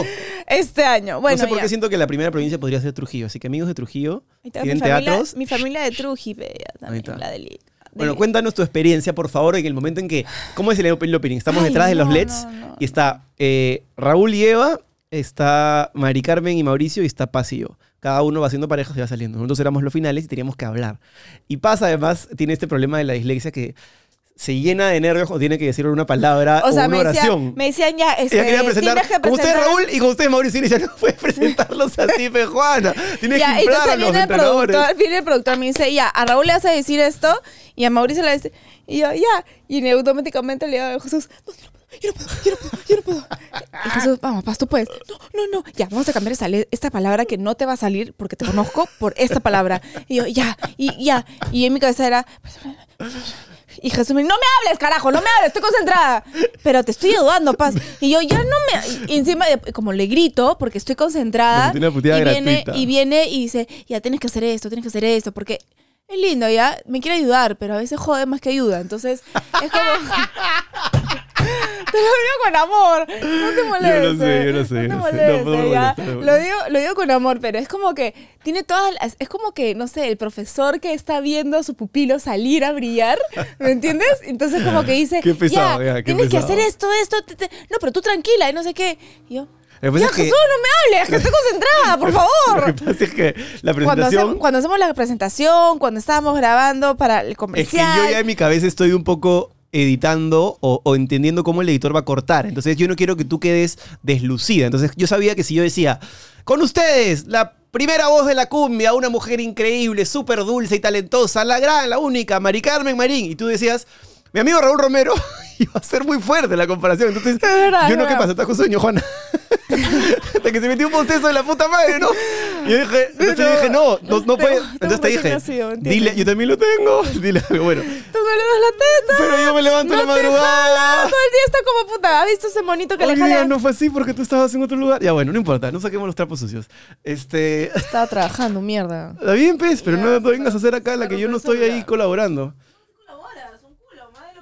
Este año. Bueno, no sé por ya. qué siento que la primera provincia podría ser Trujillo. Así que amigos de Trujillo, ¿tienen mi, familia, teatros? mi familia de Trujillo, también, la de Bueno, cuéntanos tu experiencia, por favor, en el momento en que... ¿Cómo es el open- el opening? Estamos Ay, detrás de los no, LEDs no, no. y está eh, Raúl y Eva, está Mari Carmen y Mauricio y está Paz y yo. Cada uno va haciendo parejas y va saliendo. Nosotros éramos los finales y teníamos que hablar. Y Paz además tiene este problema de la dislexia que se llena de nervios cuando tiene que decir una palabra o, O sea, una me, oración. me decían ya, este, quería presentar que con usted presentar- Raúl y con usted Mauricio. Y decía, no puedes presentarlos así, Juana. Tienes Ya, que inflar entonces a los viene el, entrenadores. productor, viene el productor, me dice, ya, a Raúl le vas a decir esto y a Mauricio le dice, y yo, ya. Y automáticamente le digo a Jesús, no, no yo no puedo, yo no puedo, yo no puedo. Y Jesús, vamos, Paz, tú puedes. No, no, no. Ya, vamos a cambiar esta palabra que no te va a salir porque te conozco por esta palabra. Y yo, ya, y ya. Y en mi cabeza era... Y Jesús me dice, no me hables, carajo, no me hables, estoy concentrada. Pero te estoy ayudando, Paz. Y yo, ya no me... Y encima, de- como le grito, porque estoy concentrada. Una y viene, y viene y dice, ya tienes que hacer esto, tienes que hacer esto, porque es lindo, ya, me quiere ayudar, pero a veces jode más que ayuda. Entonces, es como... Te lo digo con amor, no te molestes. Yo lo sé, yo lo sé, No yo te lo sé. No molestes, ya. molestar, Lo digo, lo digo con amor, pero es como que tiene todas las- es como que, no sé, el profesor que está viendo a su pupilo salir a brillar, ¿me entiendes? Entonces como que dice, Qué pesado, ya, ya, qué tienes que hacer esto, esto, te- te- no, pero tú tranquila y no sé qué. Y yo, Lo ya, es que- Jesús, no me hables, que estoy concentrada, por Lo favor. que pasa es que la Cuando presentación... hacemos, cuando hacemos la presentación, cuando estábamos grabando para el Es que comercial. yo ya en mi cabeza estoy un poco editando o, entendiendo cómo el editor va a cortar. Entonces yo no quiero que tú quedes deslucida. Entonces yo sabía que si yo decía, con ustedes, la primera voz de la cumbia, una mujer increíble, súper dulce y talentosa, la gran, la única, Mari Carmen Marín. Y tú decías, mi amigo Raúl Romero, iba a ser muy fuerte la comparación. Entonces verdad, yo no, ¿qué pasa? Estás con sueño, Juana. Hasta que se metió un bostezo de la puta madre, ¿no? Y yo dije, entonces yo dije, no, no, no puede. Entonces te dije, ¿entiendes? dile, yo también lo tengo. Dile bueno. Tú me le das la teta. Pero yo me levanto en la No jala, madrugada. Todo el día está como puta. ¿Has visto ese monito que Hoy le jala? no fue así porque tú estabas en otro lugar. Ya bueno, no importa, no saquemos los trapos sucios. Este, Estaba trabajando, mierda. está bien, pues, pero no no vengas a hacer acá la que yo no estoy ahí colaborando.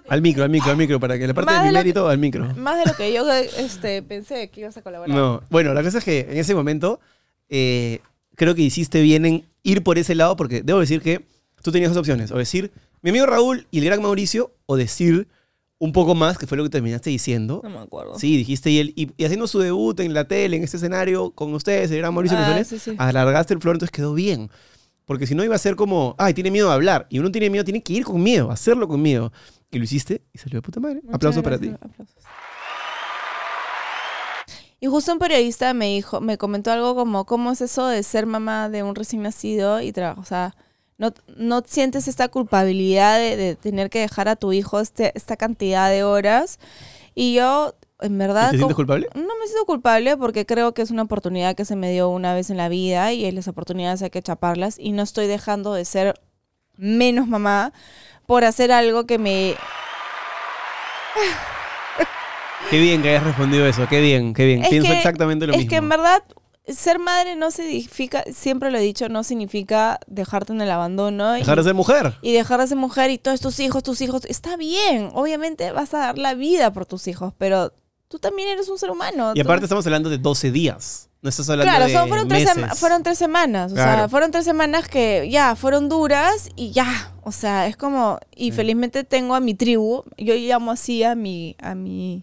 Al micro, al micro, al micro, para que la parte Más de de mérito, al micro. Más de lo que yo este, pensé que ibas a colaborar. No, bueno, la cosa es que en ese momento eh, creo que hiciste bien en ir por ese lado porque debo decir que tú tenías dos opciones, o decir mi amigo Raúl y el gran Mauricio, o decir un poco más, que fue lo que terminaste diciendo. No me acuerdo. Sí, dijiste, y, él, y, y haciendo su debut en la tele, en este escenario, con ustedes, el gran Mauricio Ah, Mesones, sí, sí. alargaste el flor, entonces quedó bien. Porque si no iba a ser como, ay, tiene miedo a hablar. Y uno tiene miedo, tiene que ir con miedo, hacerlo con miedo. Y lo hiciste y salió de puta madre. Muchas Aplausos para ti. aplausos. Y justo un periodista me dijo, me comentó algo como, ¿cómo es eso de ser mamá de un recién nacido y trabajar? O sea, no, no sientes esta culpabilidad de, de tener que dejar a tu hijo este, esta cantidad de horas. Y yo en verdad... ¿Te sientes culpable? No me siento culpable porque creo que es una oportunidad que se me dio una vez en la vida y las oportunidades hay que chaparlas y no estoy dejando de ser menos mamá por hacer algo que me... Qué bien que hayas respondido eso, qué bien, qué bien. Es Pienso que- exactamente lo es mismo. que en verdad ser madre no significa, siempre lo he dicho, no significa dejarte en el abandono. Dejar de ser mujer. y dejar de ser mujer y todos tus hijos, tus hijos, está bien. Obviamente vas a dar la vida por tus hijos, pero tú también eres un ser humano. Y tú- aparte estamos hablando de 12 días. No estás hablando Claro, de son- fueron, meses. fueron tres semanas. O sea, fueron tres semanas que ya fueron duras y ya. O sea, es como. Y felizmente tengo a mi tribu. Yo llamo así a mi. a mi.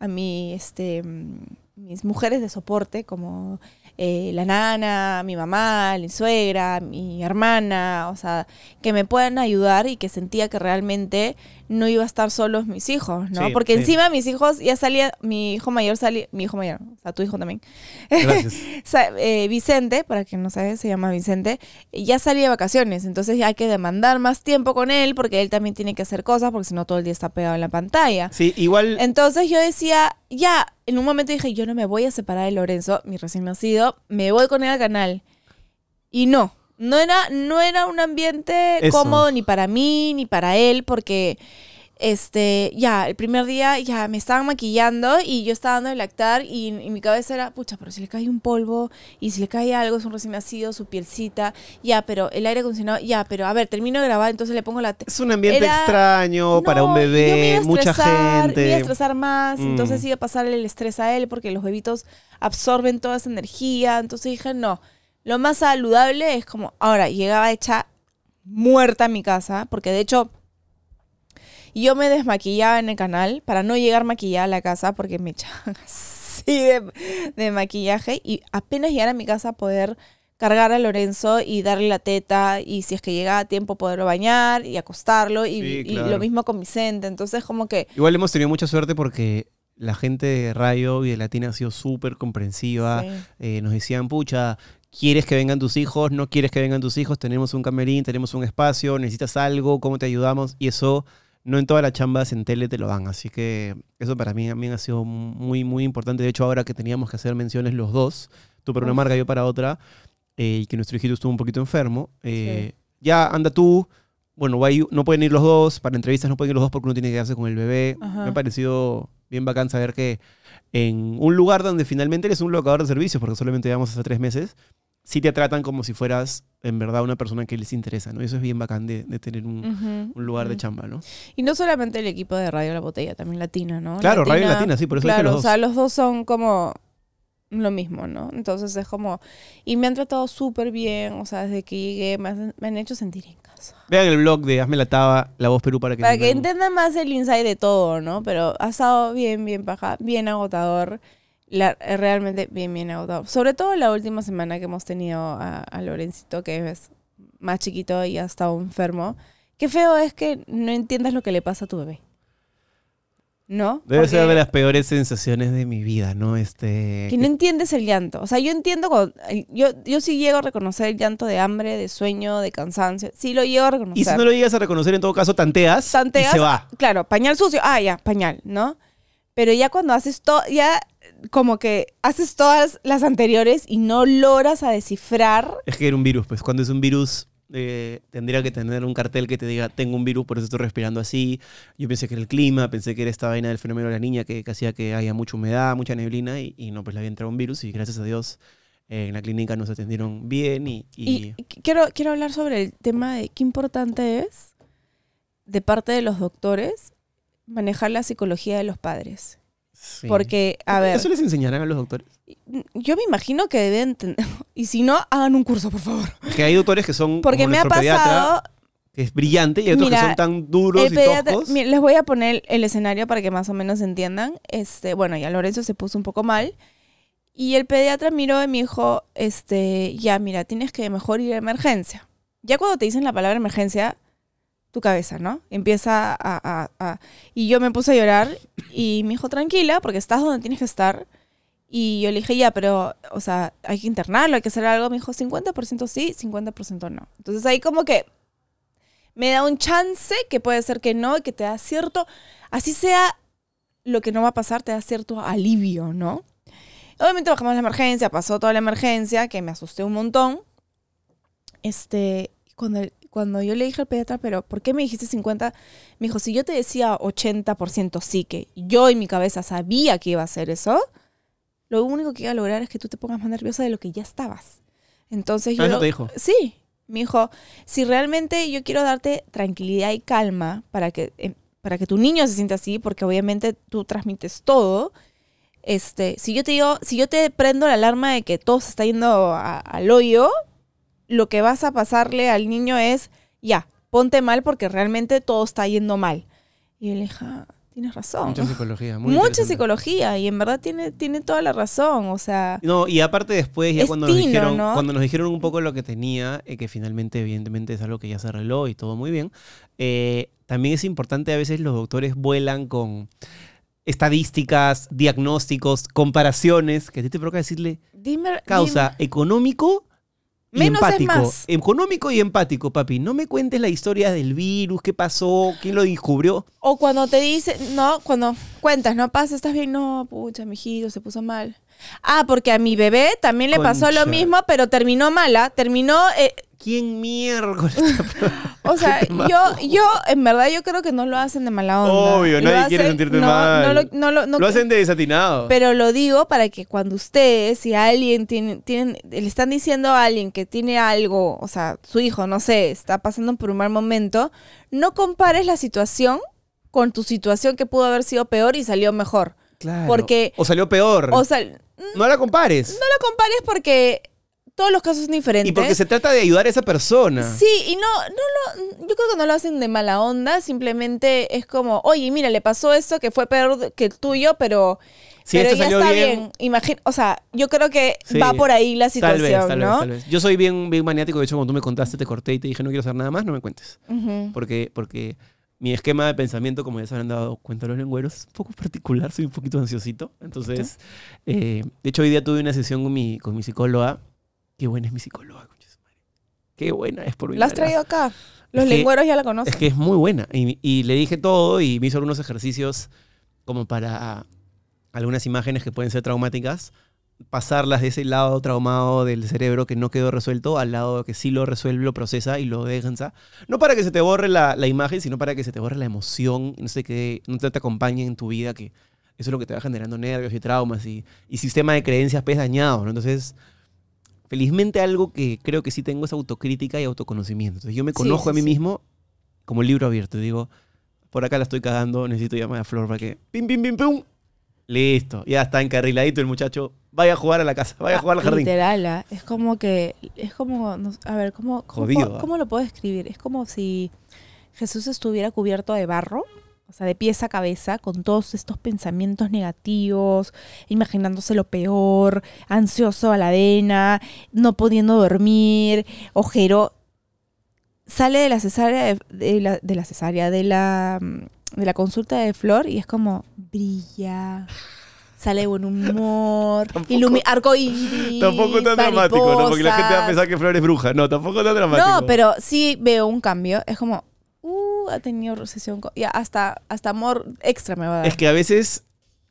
a mi. este. mm, mis mujeres de soporte, como eh, la nana, mi mamá, mi suegra, mi hermana, o sea, que me puedan ayudar y que sentía que realmente no iba a estar solos mis hijos, ¿no? Sí, Porque sí. encima mis hijos ya salía, mi hijo mayor salía, mi hijo mayor, o sea, tu hijo también, Gracias. Eh, Vicente, para quien no sabe, se llama Vicente, ya salía de vacaciones, entonces ya hay que demandar más tiempo con él porque él también tiene que hacer cosas porque si no todo el día está pegado en la pantalla. Sí, igual. Entonces yo decía, ya, en un momento dije, yo no me voy a separar de Lorenzo, mi recién nacido, me voy con él al canal. Y no, no era, no era un ambiente Eso. cómodo ni para mí ni para él, porque este, ya, el primer día ya me estaban maquillando y yo estaba dando de lactar y, y mi cabeza era, pucha, pero si le cae un polvo y si le cae algo, es un recién nacido, su pielcita, ya, pero el aire acondicionado, ya, pero a ver, termino de grabar, entonces le pongo la... Es un ambiente Era- extraño para un yo me iba bebé, a mucha Me iba a gente. estresar más, Mm. entonces iba a pasarle el estrés a él porque los bebitos absorben toda esa energía. Entonces dije, no, lo más saludable es como, ahora, llegaba hecha muerta a mi casa, porque de hecho yo me desmaquillaba en el canal para no llegar maquillada a la casa porque me echaban así de, de maquillaje y apenas llegar a mi casa poder cargar a Lorenzo y darle la teta y si es que llegaba a tiempo poderlo bañar y acostarlo y, Sí, y claro. lo mismo con Vicente. Entonces como que Igual hemos tenido mucha suerte porque la gente de Radio y de Latina ha sido súper comprensiva. sí. Eh, nos decían, pucha, ¿quieres que vengan tus hijos? ¿No quieres que vengan tus hijos? Tenemos un camerín, tenemos un espacio, necesitas algo, ¿cómo te ayudamos? Y eso no en todas las chambas en tele te lo dan. Así que eso para mí también ha sido muy, muy importante. De hecho, ahora que teníamos que hacer menciones los dos, tú para una marca, yo para otra, eh, y que nuestro hijito estuvo un poquito enfermo, eh, ya anda tú. Bueno, no pueden ir los dos, para entrevistas no pueden ir los dos porque uno tiene que quedarse con el bebé. Ajá. Me ha parecido bien bacán saber que en un lugar donde finalmente eres un locador de servicios, porque solamente llevamos hace tres meses, sí te tratan como si fueras en verdad una persona que les interesa, ¿no? Y eso es bien bacán de, de tener un, lugar de chamba, ¿no? Y no solamente el equipo de Radio La Botella, también Latina, ¿no? Claro, Radio Latina, sí, por eso Claro, los o sea, dos. los dos son como lo mismo, ¿no? Entonces es como... Y me han tratado súper bien, o sea, desde que llegué me han, me han hecho sentir en casa. Vean el blog de Hazme la Taba, La Voz Perú, para que Para que entiendan. entiendan más el insight de todo, ¿no? Pero ha estado bien, bien paja, bien agotador. La- eh, realmente bien, bien agotador. Sobre todo la última semana que hemos tenido a, a Lorencito, que es más chiquito y ha estado enfermo. Qué feo es que no entiendas lo que le pasa a tu bebé. ¿No? Debe ser Porque- de las peores sensaciones de mi vida, ¿no? Este, Que no entiendes el llanto. O sea, yo entiendo cuando... Yo, yo sí llego a reconocer el llanto de hambre, de sueño, de cansancio. Sí lo llego a reconocer. y si no lo llegas a reconocer, en todo caso, tanteas, Tanteas, y se va. Claro, pañal sucio. Ah, ya, pañal, ¿no? Pero ya cuando haces todo, ya como que haces todas las anteriores y no logras a descifrar. Es que era un virus, pues cuando es un virus eh, tendría que tener un cartel que te diga, tengo un virus, por eso estoy respirando así. Yo pensé que era el clima, pensé que era esta vaina del fenómeno de la niña que, que hacía que haya mucha humedad, mucha neblina y, y no, pues le había entrado un virus y gracias a Dios eh, en la clínica nos atendieron bien y... y- quiero, quiero hablar sobre el tema de qué importante es de parte de los doctores manejar la psicología de los padres. sí. Porque, a ver, ¿Eso les enseñarán a los doctores? Yo me imagino que deben... ten- Y si no, hagan un curso, por favor. Que hay doctores que son Porque como me ha pasado... que es brillante y hay otros Mira, que son tan duros y toscos. les voy a poner el escenario para que más o menos entiendan. Este, bueno, ya Lorenzo se puso un poco mal. Y el pediatra miró y me dijo, este, ya, mira, tienes que mejor ir a emergencia. Ya cuando te dicen la palabra emergencia, tu cabeza, ¿no? Empieza a, a- a- Y yo me puse a llorar y me dijo, tranquila, porque estás donde tienes que estar. Y yo le dije, ya, pero, o sea, hay que internarlo, hay que hacer algo. Me dijo, 50% sí, 50% no. Entonces ahí como que me da un chance que puede ser que no y que te da cierto, así sea lo que no va a pasar te da cierto alivio, ¿no? Obviamente bajamos la emergencia, pasó toda la emergencia, que me asusté un montón. Este, cuando, cuando yo le dije al pediatra, pero ¿por qué me dijiste 50? Me dijo, si yo te decía 80% sí, que yo en mi cabeza sabía que iba a hacer eso, lo único que iba a lograr es que tú te pongas más nerviosa de lo que ya estabas. Entonces yo... Ah, ¿eso lo- te dijo? Sí, me dijo, si realmente yo quiero darte tranquilidad y calma para que, eh, para que tu niño se sienta así, porque obviamente tú transmites todo, este, si yo te digo, si yo te prendo la alarma de que todo se está yendo a- al hoyo, lo que vas a pasarle al niño es, ya, ponte mal porque realmente todo está yendo mal. Y yo le dije, "Ah, tienes razón. Mucha psicología. muy Mucha psicología y en verdad tiene, tiene toda la razón, o sea... No, y aparte después, ya cuando nos, tino, dijeron, ¿no? cuando nos dijeron un poco lo que tenía, eh, que finalmente, evidentemente, es algo que ya se arregló y todo muy bien, eh, también es importante, a veces los doctores vuelan con estadísticas, diagnósticos, comparaciones, que a ti te provoca decirle, Dime, causa económico y Menos es empático. más. Económico y empático, papi. No me cuentes la historia del virus, qué pasó, quién lo descubrió. O cuando te dice, no, cuando cuentas, no pasa, estás bien, no, pucha, mi hijito se puso mal. Ah, porque a mi bebé también le pasó lo mismo, pero terminó mala, terminó, eh, ¿Quién miércoles? o sea, yo, yo, en verdad, yo creo que no lo hacen de mala onda. Obvio, Lo nadie quiere sentirte no, mal. No lo, no lo- no- lo hacen de desatinado. Pero lo digo para que cuando ustedes, si alguien tiene, tienen, le están diciendo a alguien que tiene algo, o sea, su hijo, no sé, está pasando por un mal momento, no compares la situación con tu situación que pudo haber sido peor y salió mejor. Claro. porque- O salió peor. O sea, no no la compares. lo compares porque todos los casos son diferentes. y porque se trata de ayudar a esa persona. Sí, y no, no lo, yo creo que no lo hacen de mala onda, simplemente es como, oye, mira, le pasó esto que fue peor que el tuyo, pero, Si pero esto ya está bien, bien. Imagina, o sea, yo creo que Sí. va por ahí la Tal situación, vez, tal ¿no? vez, tal vez. Yo soy bien, bien maniático. De hecho, cuando tú me contaste, te corté y te dije no quiero hacer nada más, no me cuentes. Porque, porque mi esquema de pensamiento, como ya se habrán dado cuenta los lengüeros, es un poco particular, soy un poquito ansiosito. Entonces, eh, de hecho, hoy día tuve una sesión con mi, con mi psicóloga. Qué buena es mi psicóloga. Qué buena es por ¿La has traído acá? Los Es que- ya la conocen. Es que es muy buena. Y, y le dije todo y me hizo algunos ejercicios como para algunas imágenes que pueden ser traumáticas, pasarlas de ese lado traumado del cerebro que no quedó resuelto al lado que sí lo resuelve, lo procesa y lo descansa. No para que se te borre la, la imagen, sino para que se te borre la emoción no sé qué, no te, te acompañe en tu vida, que eso es lo que te va generando nervios y traumas y, y sistema de creencias pues dañado, ¿no? Entonces, felizmente algo que creo que sí tengo es autocrítica y autoconocimiento. Entonces yo me conozco sí, a mí sí. mismo como libro abierto. Digo, por acá la estoy cagando, necesito llamar a Flor para que... ¡Pim, pim, pim, pum! Listo, ya está encarriladito el muchacho. Vaya a jugar a la casa, vaya a jugar al Ah, jardín. Literal, ah, es como que, es como, no- a ver, ¿cómo, cómo, Jodido, ah. cómo lo puedo escribir? Es como si Jesús estuviera cubierto de barro, o sea, de pies a cabeza, con todos estos pensamientos negativos, imaginándose lo peor, ansioso a la vena, no pudiendo dormir, ojero. Sale de la cesárea, de, de la, de la cesárea, de la, mm, de la consulta de Flor y es como, brilla. Sale de buen humor, Tampoco- ilumi- arcoíris, Tampoco tan dramático, ¿no? Porque la gente va a pensar que Flor es bruja. No, tampoco tan dramático. No, pero sí veo un cambio. Es como, uh, ha tenido recesión. co- Ya, hasta, hasta amor extra me va a dar. Es que a veces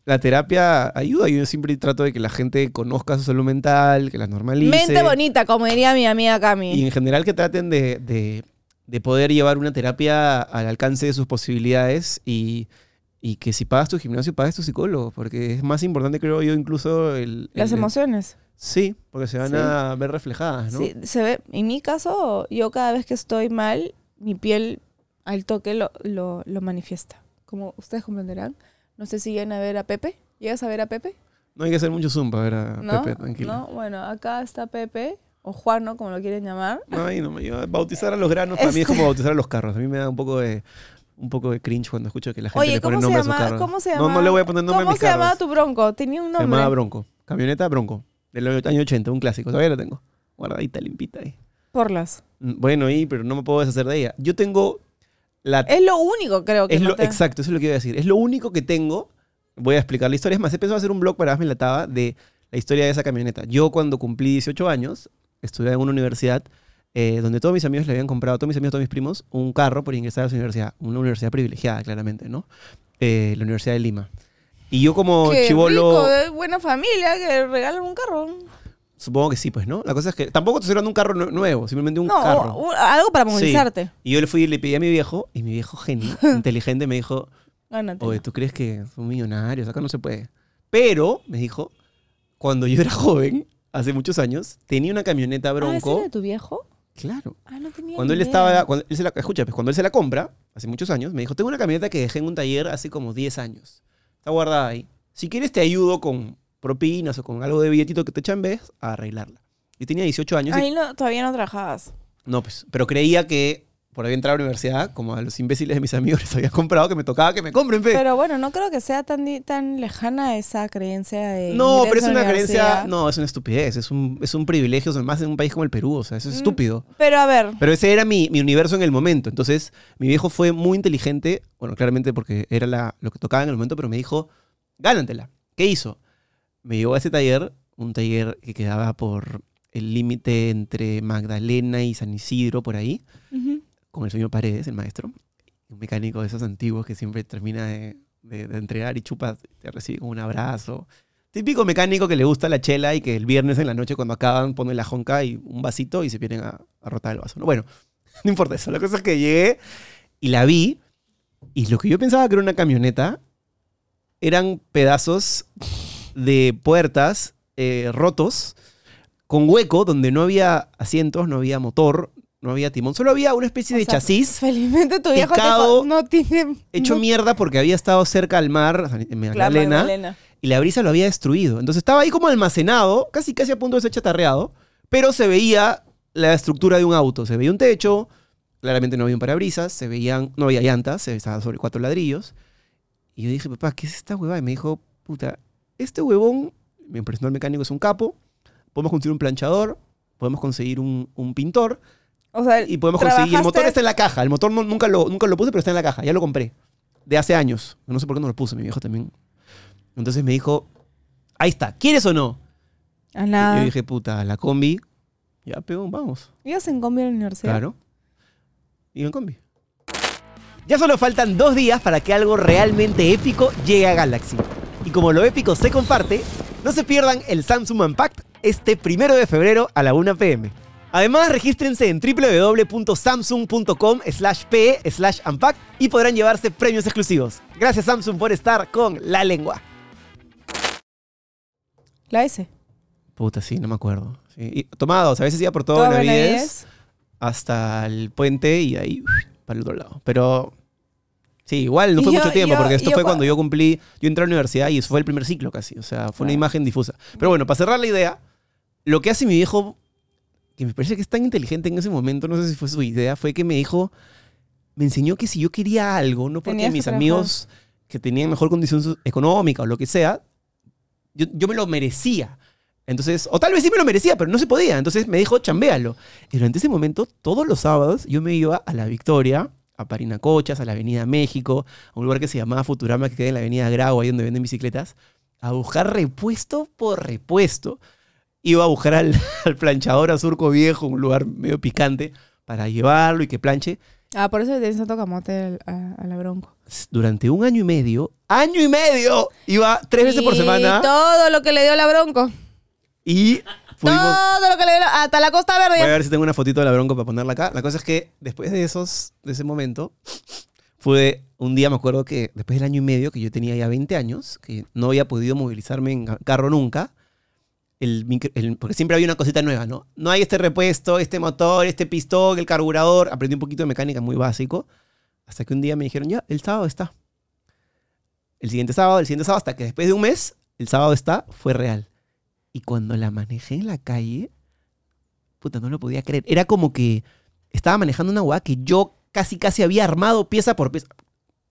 la terapia ayuda. Yo siempre trato de que la gente conozca su salud mental, que la normalice. Mente bonita, como diría mi amiga Cami. Y en general que traten de, de- de poder llevar una terapia al alcance de sus posibilidades y, y que si pagas tu gimnasio, pagues tu psicólogo, porque es más importante, creo yo, incluso el... Las el- emociones. Sí, porque se van Sí. a ver reflejadas, ¿no? Sí, se ve. En mi caso, yo cada vez que estoy mal, mi piel al toque lo, lo, lo manifiesta. Como ustedes comprenderán. No sé si llegan a ver a Pepe. ¿Llegas a ver a Pepe? No hay que hacer mucho zoom para ver a ¿No? Pepe, tranquilo. No, bueno, acá está Pepe, o Juano, como lo quieren llamar. No, ahí no me lleva. Bautizar a los granos para mí es como bautizar a los carros. A mí me da un poco de un poco de cringe cuando escucho que la gente Oye, le pone ¿cómo se, nombre a sus llama, carros. ¿cómo se No, llama? no le voy a poner nombre a ¿Cómo mis se llamaba carros. tu bronco? Tenía un Se nombre. llamaba Bronco. Camioneta Bronco. Del año 80, un clásico. Todavía la tengo. Guardadita, limpita ahí. Porlas. Mm, Bueno, ahí, pero no me puedo deshacer de ella. Yo tengo la... Es lo único, creo que es no lo, te- Exacto, eso es lo que iba a decir. Es lo único que tengo. Voy a explicar la historia. Es más, he pensado hacer un blog para Hazme la Taba de la historia de esa camioneta. Yo cuando cumplí 18 años, estudiaba en una universidad eh, donde todos mis amigos le habían comprado, todos mis amigos, todos mis primos, un carro por ingresar a su universidad. Una universidad privilegiada, claramente, ¿no? Eh, la Universidad de Lima. Y yo como chivolo, buena familia que regalan un carro. Supongo que sí, pues, ¿no? La cosa es que tampoco te de un carro nue- nuevo, simplemente un No, carro. o- o algo para Sí. movilizarte. Y yo le fui y le pedí a mi viejo, y mi viejo genio, inteligente, me dijo, Gánate. oye, ¿tú crees que son millonarios? Acá no se puede. Pero, me dijo, cuando yo era joven, hace muchos años, tenía una camioneta Ah, ¿ese Bronco. de tu viejo? claro. Ah, no tenía Cuando él idea. estaba, cuando él se la, escucha, pues cuando él se la compra, hace muchos años, me dijo, tengo una camioneta que dejé en un taller hace como 10 años. Está guardada ahí. Si quieres te ayudo con propinas o con algo de billetito que te echan vez a arreglarla. Y tenía 18 años. y- Ahí no, todavía no trabajabas. no, pues, pero creía que por haber entrado a la universidad, como a los imbéciles de mis amigos les había comprado, que me tocaba que me compren, fe. Pero bueno, no creo que sea tan, tan lejana esa creencia de. No, pero es una creencia, no, es una estupidez, es un, es un privilegio, más en un país como el Perú, o sea, eso es Mm. estúpido. Pero a ver, Pero ese era mi, mi universo en el momento. Entonces, mi viejo fue muy inteligente, bueno, claramente porque era la- lo que tocaba en el momento, pero me dijo, gánatela. ¿Qué hizo? Me llevó a ese taller, un taller que quedaba por el límite entre Magdalena y San Isidro, por ahí, ujú, con el señor Paredes, el maestro, un mecánico de esos antiguos que siempre termina de, de- de entregar y chupa, te recibe con un abrazo. Típico mecánico que le gusta la chela y que el viernes en la noche cuando acaban pone la jonca y un vasito y se vienen a, a rotar el vaso. ¿no? Bueno, no importa eso. La cosa es que llegué y la vi y lo que yo pensaba que era una camioneta eran pedazos de puertas eh, rotos con hueco donde no había asientos, no había motor, no había timón, solo había una especie O de sea, chasis felizmente tu viejo picado, no tiene. hecho no- mierda porque había estado cerca al mar, en Magdalena, y la brisa lo había destruido. Entonces estaba ahí como almacenado, casi casi a punto de ser chatarreado, pero se veía la estructura de un auto. Se veía un techo, claramente no había un parabrisas, se veían, no había llantas, se estaba sobre cuatro ladrillos. Y yo dije, papá, ¿qué es esta huevada? Y me dijo, puta, este huevón, mi personal mecánico es un capo, podemos conseguir un planchador, podemos conseguir un, un pintor, O sea, y podemos conseguir. El motor está en la caja. El motor no- nunca, lo, nunca lo puse, pero está en la caja. Ya lo compré. De hace años. No sé por qué no lo puse, mi viejo también. Entonces me dijo, ahí está, ¿quieres o no? A Y nada. yo dije, puta, la combi. Ya, peón, vamos. ¿Ibas en combi a la universidad? Claro. Y en combi. Ya solo faltan dos días para que algo realmente épico llegue a Galaxy. Y como lo épico se comparte, no se pierdan el Samsung Unpacked este primero de febrero a la 1 pm. Además, regístrense en www.samsung.com slash p slash unpacked y podrán llevarse premios exclusivos. Gracias Samsung por estar con la lengua. La S. Puta, sí, no me acuerdo. Sí. Y tomados, a veces iba por todo. Benavides. hasta el puente y ahí para el otro lado. Pero sí, igual no fue yo- mucho tiempo, yo- porque esto yo fue cua- cuando yo cumplí, yo entré a la universidad y eso fue el primer ciclo casi. O sea, fue una imagen difusa. Pero bueno, para cerrar la idea, lo que hace mi viejo, que me parece que es tan inteligente en ese momento, no sé si fue su idea, fue que me dijo, me enseñó que si yo quería algo, no porque mis trabajar. amigos que tenían mejor condición económica o lo que sea, yo, yo me lo merecía. Entonces, o tal vez sí me lo merecía, pero no se podía. Entonces me dijo, chambéalo. Y durante ese momento, todos los sábados, yo me iba a la Victoria, a Parinacochas, a la Avenida México, a un lugar que se llamaba Futurama, que queda en la Avenida Grau, ahí donde venden bicicletas, a buscar repuesto por repuesto. Iba a buscar al, al planchador a Surco Viejo, un lugar medio picante, para llevarlo y que planche. Ah, por eso le tienes tanto camote a, a la bronco. Durante un año y medio, ¡año y medio! Iba tres veces por semana todo lo que le dio la bronco. y fuimos... Todo lo que le hasta la Costa Verde. Voy a ver si tengo una fotito de la bronco para ponerla acá. La cosa es que después de esos, de ese momento, fue un día, me acuerdo que después del año y medio, que yo tenía ya 20 años, que no había podido movilizarme en ca- carro nunca, el, el- porque siempre había una cosita nueva, ¿no? No hay este repuesto, este motor, este pistón, el carburador. Aprendí un poquito de mecánica muy básico. Hasta que un día me dijeron, ya, el sábado está. El siguiente sábado, el siguiente sábado, hasta que después de un mes, el sábado está, fue real. Y cuando la manejé en la calle, puta, no lo podía creer. Era como que estaba manejando una hueá que yo casi, casi había armado pieza por pieza.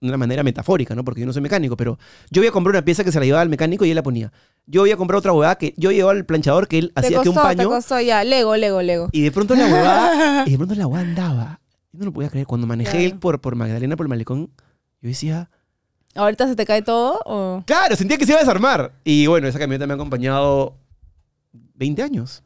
De una manera metafórica, ¿no? Porque yo no soy mecánico, pero yo había comprado una pieza que se la llevaba al mecánico y él la ponía. Yo había comprado otra hueá que yo llevaba al planchador que él te hacía que un te paño. costó ya. Lego, Lego, Lego. Y de pronto la huevada, y de pronto la huevada andaba. Yo no lo podía creer. Cuando manejé Claro. por, por Magdalena, por el malecón, yo decía, ¿Ahorita se te cae todo o...? claro, sentía que se iba a desarmar. Y bueno, esa camioneta me ha acompañado 20 años.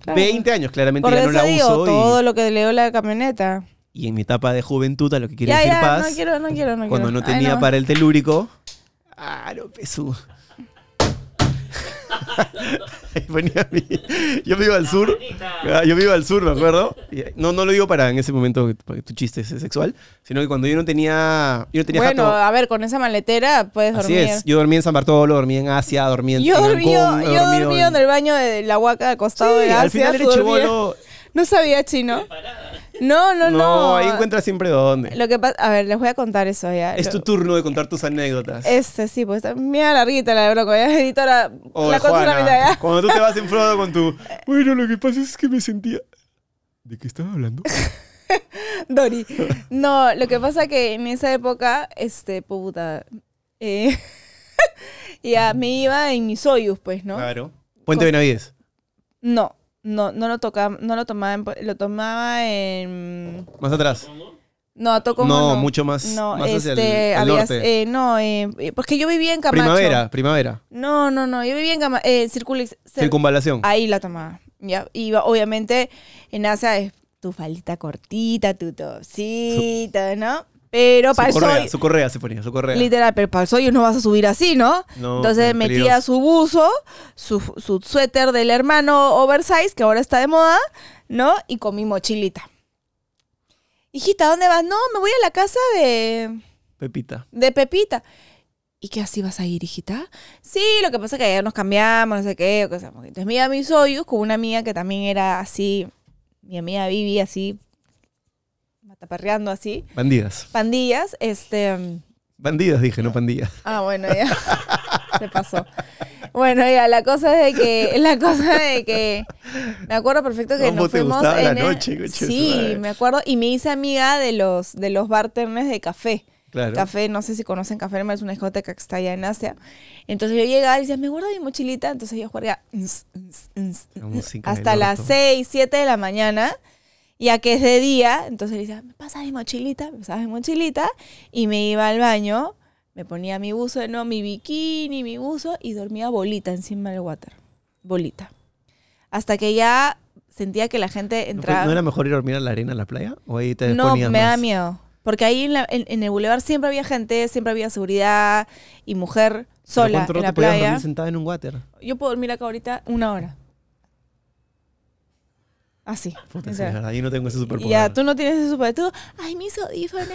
Claro. 20 años, claramente Por ya no la digo, uso. y- todo lo que le dio la camioneta. Y, en mi etapa de juventud, a lo que quiere ya, decir ya, paz, no quiero, no quiero, no cuando quiero. no Ay, tenía no. para el telúrico, Claro, pesú. Ponía mi- Yo me iba al sur. Ah, Yo me iba al sur, me acuerdo. Y, No, no lo digo para en ese momento para que tu chiste es sexual, sino que cuando yo no tenía. Yo no tenía Bueno, jato. a ver, con esa maletera puedes Así dormir. es. Yo dormía en San Bartolo, dormía en Asia, dormía en Yo en dormí, Ancón, he yo dormido dormí en el baño de la huaca al costado Sí, de Asia. al final eres tú dormías- chivolo. No sabía chino. No, no, no. No, ahí encuentras siempre dónde. Lo que pasa, a ver, les voy a contar eso ya. Es Lo- tu turno de contar tus anécdotas. Este, sí, pues está mira larguita la de Broco, ya editora. O la cuento Juana, mitad ya. Cuando tú te vas en Frodo con tu. Bueno, lo que pasa es que me sentía. ¿De qué estaba hablando? Dori. No, lo que pasa que en esa época, este, puta. eh, ya me iba en mis Soyuz, pues, ¿no? Claro. Puente Benavides. No, no, no lo tocaba, no lo tomaba en, lo tomaba en Más atrás. no, tocó No, mucho más- No, más hacia este, el- el había- norte. eh, no, eh, eh, porque yo vivía en Camacho. Primavera, primavera. No, no, no, yo vivía en Camacho, eh, Circunvalación. Ahí la tomaba. Ya, iba, obviamente, en Asia es tu faldita cortita, tu topsito, ¿no? Pero Su para el correa, soy, su correa se ponía, su correa. literal, pero para el soy no vas a subir así, ¿no? No, Entonces es metía su buzo, su, su suéter del hermano oversize, que ahora está de moda, ¿no? Y con mi mochilita. Hijita, ¿dónde vas? No, me voy a la casa de, Pepita. de Pepita. ¿Y qué así vas a ir, hijita? Sí, lo que pasa es que ayer nos cambiamos, no sé qué. o sea, porque Entonces me iba a mis hoyos con una amiga que también era así, mi amiga Vivi, así, mataperreando así, Bandidas. pandillas, este... Bandidas dije, no pandillas. Ah, bueno, ya. Se pasó. Bueno, ya, la cosa es de que, la cosa de que, me acuerdo perfecto que ¿Cómo nos te fuimos la en el- noche, coche Sí, madre? me acuerdo, y me hice amiga de los, de los bartenders de café. Claro. Café, no sé si conocen Café es una discoteca que está allá en Asia. Entonces yo llegaba y decía, me guarda mi mochilita. Entonces yo jugaba La hasta las orto. 6, 7 de la mañana, ya que es de día. Entonces le decía, me pasa mi mochilita, me pasaba mi mochilita y me iba al baño, me ponía mi buzo, no, mi bikini, mi buzo y dormía bolita encima del water. Bolita. Hasta que ya sentía que la gente ¿No, fue- entraba. ¿No era mejor ir a dormir a la arena, a la playa? ¿O ahí te No, me da miedo. Porque ahí en, la- en- en el bulevar siempre había gente, siempre había seguridad y mujer ¿Pero sola ¿Cuánto en la playa. dormir sentada en un water? Yo puedo dormir acá ahorita una hora. Así. Puta, o sea. yo no tengo ese superpoder. ya, tú no tienes ese super. Tú, ay, mis audífonos.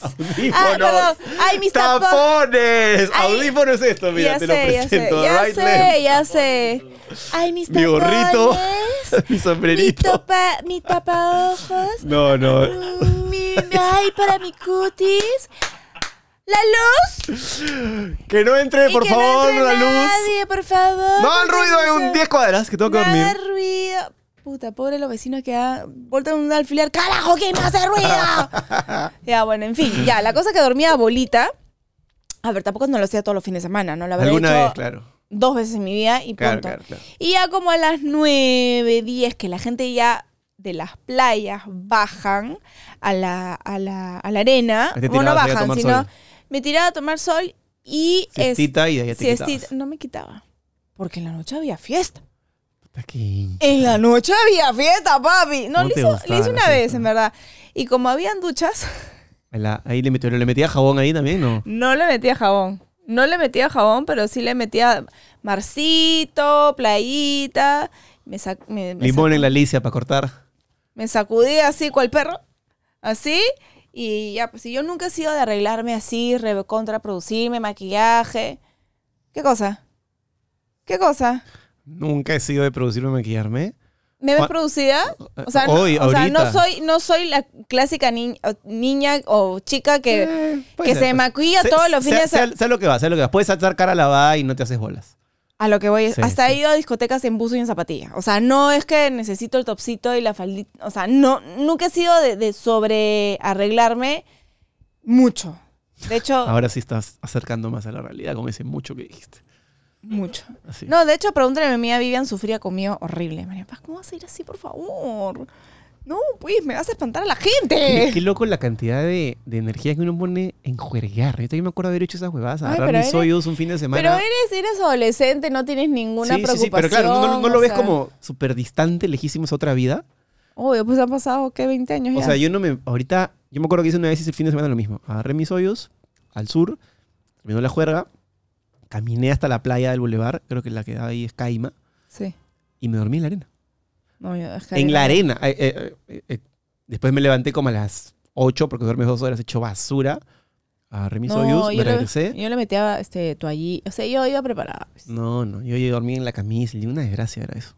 ¡Audífonos! Ah, perdón. Ay, mis tapo- ¡Tapones! Ay, ¡Audífonos es esto! Mira, ya te lo sé, presento. ya Right sé, left. ya sé. Ay, mis Mi gorrito, tapones, mi Mi, sombrerito. topa, mi tapaojos. No, no. mm, mi, ay, para mi cutis. La luz. Que no entre, Y por que no favor, entre la luz. Nadie, por favor. No, el ruido no en un se- 10 cuadras, que tengo que dormir. De ruido. Puta, pobre los vecinos que ha vuelto un alfiler. ¡Carajo, quién me hace ruido! ya, bueno, en fin. Ya, la cosa que dormía bolita. A ver, tampoco no lo hacía todos los fines de semana, ¿no? Lo habré Alguna hecho vez, claro. dos veces en mi vida y Claro, punto. claro, claro. Y ya como a las 9, 10, que la gente ya de las playas bajan a la, a la, a la arena. Bueno, no bajan, sino sol. me tiraba a tomar sol y... es- Siestita y de ahí te siestita. No me quitaba. Porque en la noche había fiesta. En la noche había fiesta, papi. No, ¿Cómo le gustaba le la una vez, fiesta? en verdad. Y como habían duchas, La- ahí le, metió, le metía jabón ahí también, ¿no? no le metía jabón. No le metía jabón, pero sí le metía marcito, playita. Me, sac- me, me Limón en la alicia para cortar. me sacudía así cual perro. Así. Y ya, pues si yo nunca he sido de arreglarme así, re- contraproducirme, maquillaje. ¿Qué cosa? ¿Qué cosa? Nunca he sido de producirme y maquillarme. ¿Me ves producida? O sea, no, Hoy, o sea, no soy, no soy la clásica ni- niña o chica que, Eh, que ser, se pues. maquilla todos los fines de semana. sé lo que va, sé lo que va. Puedes saltar cara lavada y no te haces bolas. A lo que voy. Sí, hasta sí. he ido a discotecas en buzo y en zapatilla. O sea, no es que necesito el topsito y la faldita. O sea, no, nunca he sido de, de sobre arreglarme mucho. De hecho, Ahora sí estás acercando más a la realidad con ese mucho que dijiste. Mucho. Así. No, de hecho, pregúntale a mi amiga Vivian, sufría conmigo horrible. María Paz, ¿cómo vas a ir así, por favor? No, pues, me vas a espantar a la gente. qué loco la cantidad de, de energía que uno pone en juerguear. Yo también me acuerdo haber hecho esas huevadas. Ay, Agarrar mis hoyos un fin de semana. Pero eres, eres adolescente, no tienes ninguna sí, sí, preocupación. sí, pero claro, no, no- no lo ves sea, como súper distante, lejísimo esa otra vida. Obvio, pues han pasado, ¿qué? 20 años O sea, yo no me. Ahorita, yo me acuerdo que hice una vez hice el fin de semana lo mismo. Agarré mis hoyos al sur, terminó la juerga, caminé hasta la playa del bulevar, creo que la que da ahí es Caima, Sí. y me dormí en la arena. No, yo, En la arena. Eh, eh, eh, después me levanté como a las 8 porque duermes dos horas hecho basura. Agarré mis No, hoyos, me yo le- regresé. Yo le metía este, toallí. O sea, yo iba preparada. pues. No, no, yo ya dormí en la camisa y una desgracia era eso.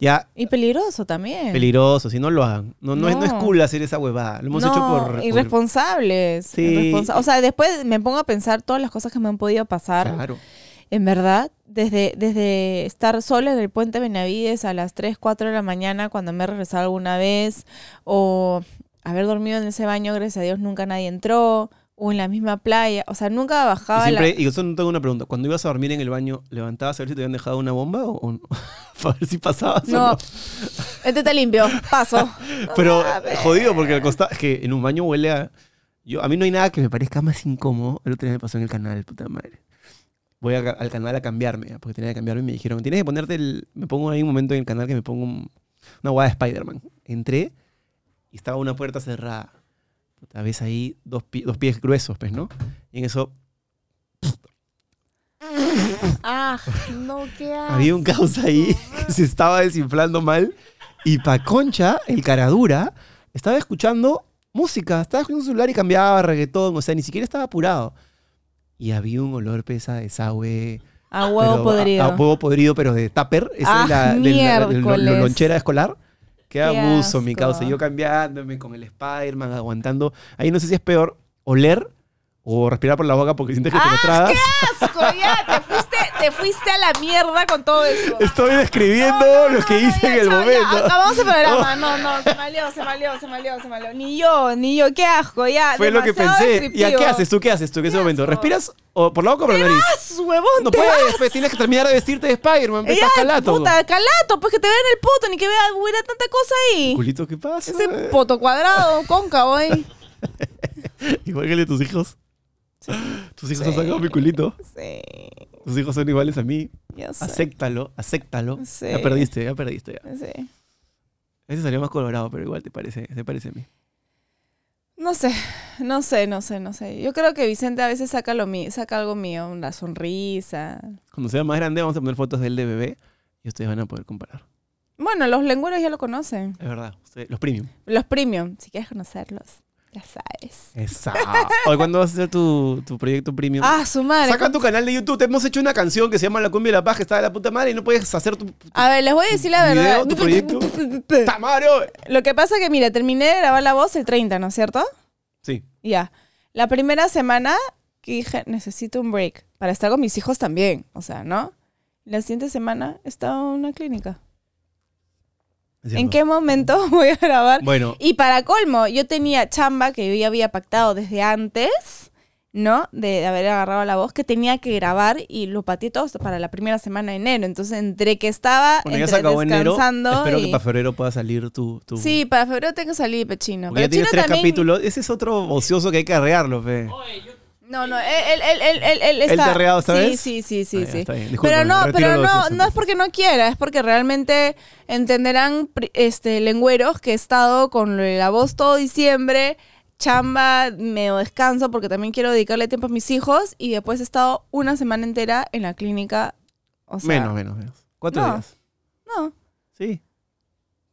Ya, Y peligroso también. peligroso, si no lo hagan. No, no, Es, no es No. cool hacer esa huevada. Lo hemos no, hecho por... por- irresponsables. Sí. irresponsa- O sea, después me pongo a pensar todas las cosas que me han podido pasar. Claro. En verdad, desde, desde estar sola en el puente Benavides a las 3, 4 de la mañana cuando me he regresado alguna vez, o haber dormido en ese baño, gracias a Dios nunca nadie entró, o en la misma playa. O sea, nunca Y bajaba la... siempre, y eso no tengo una pregunta. Cuando ibas a dormir en el baño, ¿levantabas a ver si te habían dejado una bomba o, o no? Para ver si pasabas o No, no. este está limpio, paso. Pero jodido porque al costado, es que en un baño huele a... Yo, a mí no hay nada que me parezca más incómodo. El otro día me pasó en el canal, puta madre. Voy a- al canal a cambiarme, porque tenía que cambiarme y me dijeron, tienes que ponerte el... Me pongo ahí un momento en el canal que me pongo un- una guada de Spider-Man. Entré y estaba una puerta cerrada. Puta, ves ahí dos, pi- dos pies gruesos, pues, ¿no? Y en eso Ah, no, qué había un caos ahí que se estaba desinflando mal. Y pa' concha, el caradura, estaba escuchando música. Estaba escuchando su celular y cambiaba reggaetón. O sea, ni siquiera estaba apurado. Y había un olor pesa de desagüe. A huevo pero- podrido. A, a huevo podrido, pero de tupper. Esa Ah, es la, de la- de de lonchera escolar. Qué Qué abuso, mi causa. Yo cambiándome con el Spider-Man, aguantando. Ahí no sé si es peor oler o respirar por la boca porque sientes que te lo ¡Ah, tragas. qué asco! Ya, te fuiste, te fuiste a la mierda con todo eso. Estoy describiendo No, no, lo que no, hice ya, en el chao, ya, momento. Acabamos el programa. No, no, se malió, se malió, se malió, se malió. Ni yo, ni yo. Qué asco, ya. Fue lo que pensé. ¿Y a qué haces tú? ¿Qué haces tú en ese momento? ¿Respiras o por la boca o por la nariz? ¡Vas, huevón! No te puedes, vas. pues, tienes que terminar de vestirte de Spider-Man, pues, estás calato. puta, calato, pues que te vean el puto, ni que vea hubiera tanta cosa ahí. Culito, ¿qué pasa? Ese poto cuadrado, cóncavo ahí. Igual que el de tus hijos. Tus hijos Sí. han sacado mi culito. Sí, Tus hijos son iguales a mí. yo sé. Acéptalo, acéptalo. Sí. Ya perdiste, ya perdiste. Ya. Sí. Ese salió más colorado, pero igual te parece, te parece a mí. No sé, no sé, no sé, no sé. Yo creo que Vicente a veces saca lo mío, saca algo mío, una sonrisa. Cuando sea más grande vamos a poner fotos de él de bebé y ustedes van a poder comparar. Bueno, los lengueros ya lo conocen. Es verdad, ustedes- los premium. Los premium, si quieres conocerlos, ya sabes. Esa. Oye, ¿cuándo vas a hacer tu, tu proyecto premium? Ah, su madre. Saca tu canal de YouTube. Te hemos hecho una canción que se llama La Cumbia de la Paz, que está de la puta madre y no puedes hacer tu. A ver, les voy a decir la ¿Tu verdad. video, tu proyecto? ¡Tamario! Lo que pasa que, mira, terminé de grabar la voz el 30, ¿no es cierto? Sí. Ya. La primera semana que dije, necesito un break para estar con mis hijos también, o sea, ¿no? La siguiente semana he estado en una clínica. ¿En qué momento voy a grabar? Bueno, Y para colmo, yo tenía chamba que yo ya había pactado desde antes, ¿no? De, de haber agarrado la voz, que tenía que grabar y lo pateé todo hasta para la primera semana de enero. Entonces, entre que estaba bueno, ya entre se acabó enero. descansando Espero y- que para febrero pueda salir tu. tu... Sí, para febrero tengo que salir pechino. Porque ya tienes Chino tres también- capítulos. Ese es otro ocioso que hay que arrearlo, fe. No, no, él, él, él, él, él ¿Él te está... ha arreado esta sí, vez? Sí, sí, sí, Ah, sí. Discúlpame, Pero no, pero no, no es porque no quiera, es porque realmente entenderán este lengüeros que he estado con la voz todo diciembre, chamba, medio descanso porque también quiero dedicarle tiempo a mis hijos y después he estado una semana entera en la clínica. O sea, menos, menos, menos. Cuatro no. días. No. Sí.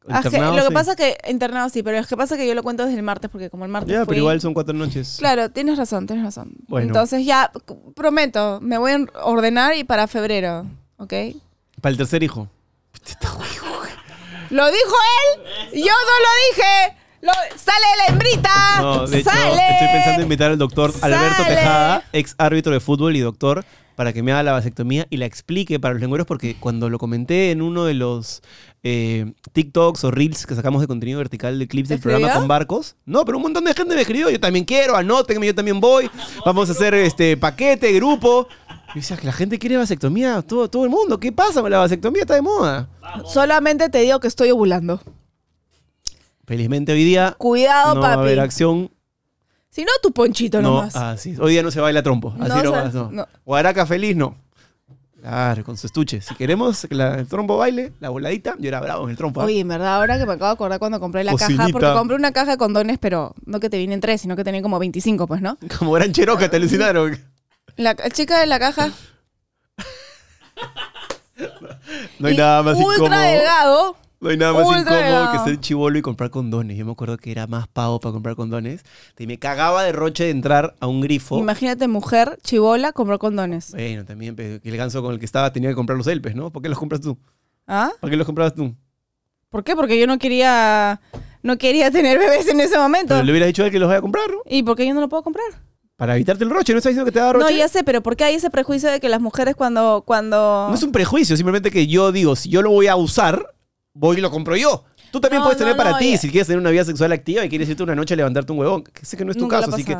Ah, Internado, lo que sí. pasa es que internado sí, pero es que pasa que yo lo cuento desde el martes porque como el martes Ya, fui- pero igual son cuatro noches. Claro, tienes razón, tienes razón. Bueno. Entonces ya, prometo, me voy a ordenar y para febrero, ¿ok? Para el tercer hijo. ¿Lo dijo él? Yo no lo dije. Lo- ¡Sale la hembrita! No, de hecho, ¡Sale! estoy pensando en invitar al doctor Alberto. Tejada, ex árbitro de fútbol y doctor, para que me haga la vasectomía y la explique para los lengueros, porque cuando lo comenté en uno de los eh, TikToks o Reels que sacamos de contenido vertical de clips del programa con barcos, no, pero un montón de gente me escribió, yo también quiero, anótenme, yo también voy, vamos a hacer este paquete, grupo. Y decía que la gente quiere vasectomía, todo, todo el mundo, ¿qué pasa con la vasectomía? Está de moda. Solamente te digo que estoy ovulando. Felizmente hoy día Cuidado, no va a papi. haber acción Si no, tu ponchito No, nomás. así. Hoy día no se baila trompo. Así No se- nomás, no. no. Guaraca feliz, no. Claro, con su estuche. Si queremos que la- el trompo baile, la voladita, yo era bravo en el trompo. ¿ah? Oye, en verdad, ahora que me acabo de acordar cuando compré la caja, porque compré una caja de condones, pero no que te vienen tres, sino que tenían como 25, pues, ¿no? Como gran cheroca, te alucinaron. La ca- chica de la caja, No hay Y nada más ultra incómodo. delgado. No hay nada más incómodo que ser chivolo y comprar condones. Yo me acuerdo que era más pago para comprar condones. Y me cagaba de roche de entrar a un grifo. Imagínate, mujer, chivola, compró condones. Bueno, también que el ganso con el que estaba tenía que comprar los elpes, ¿no? ¿Por qué los compras tú? ¿Ah? ¿Por qué los comprabas tú? ¿Por qué? Porque yo no quería, no quería tener bebés en ese momento. Pero le hubieras dicho a él que los vaya a comprar, ¿no? ¿Y por qué yo no lo puedo comprar? Para evitarte el roche. ¿No está diciendo que te da roche? No, ya sé, pero ¿por qué hay ese prejuicio de que las mujeres cuando... cuando... No es un prejuicio, simplemente que yo digo, si yo lo voy a usar, voy y lo compro yo. Tú también No, puedes tener no, para no, ti, ya. si quieres tener una vida sexual activa y quieres irte una noche a levantarte un huevón. Que sé que no es tu Nunca caso, así que.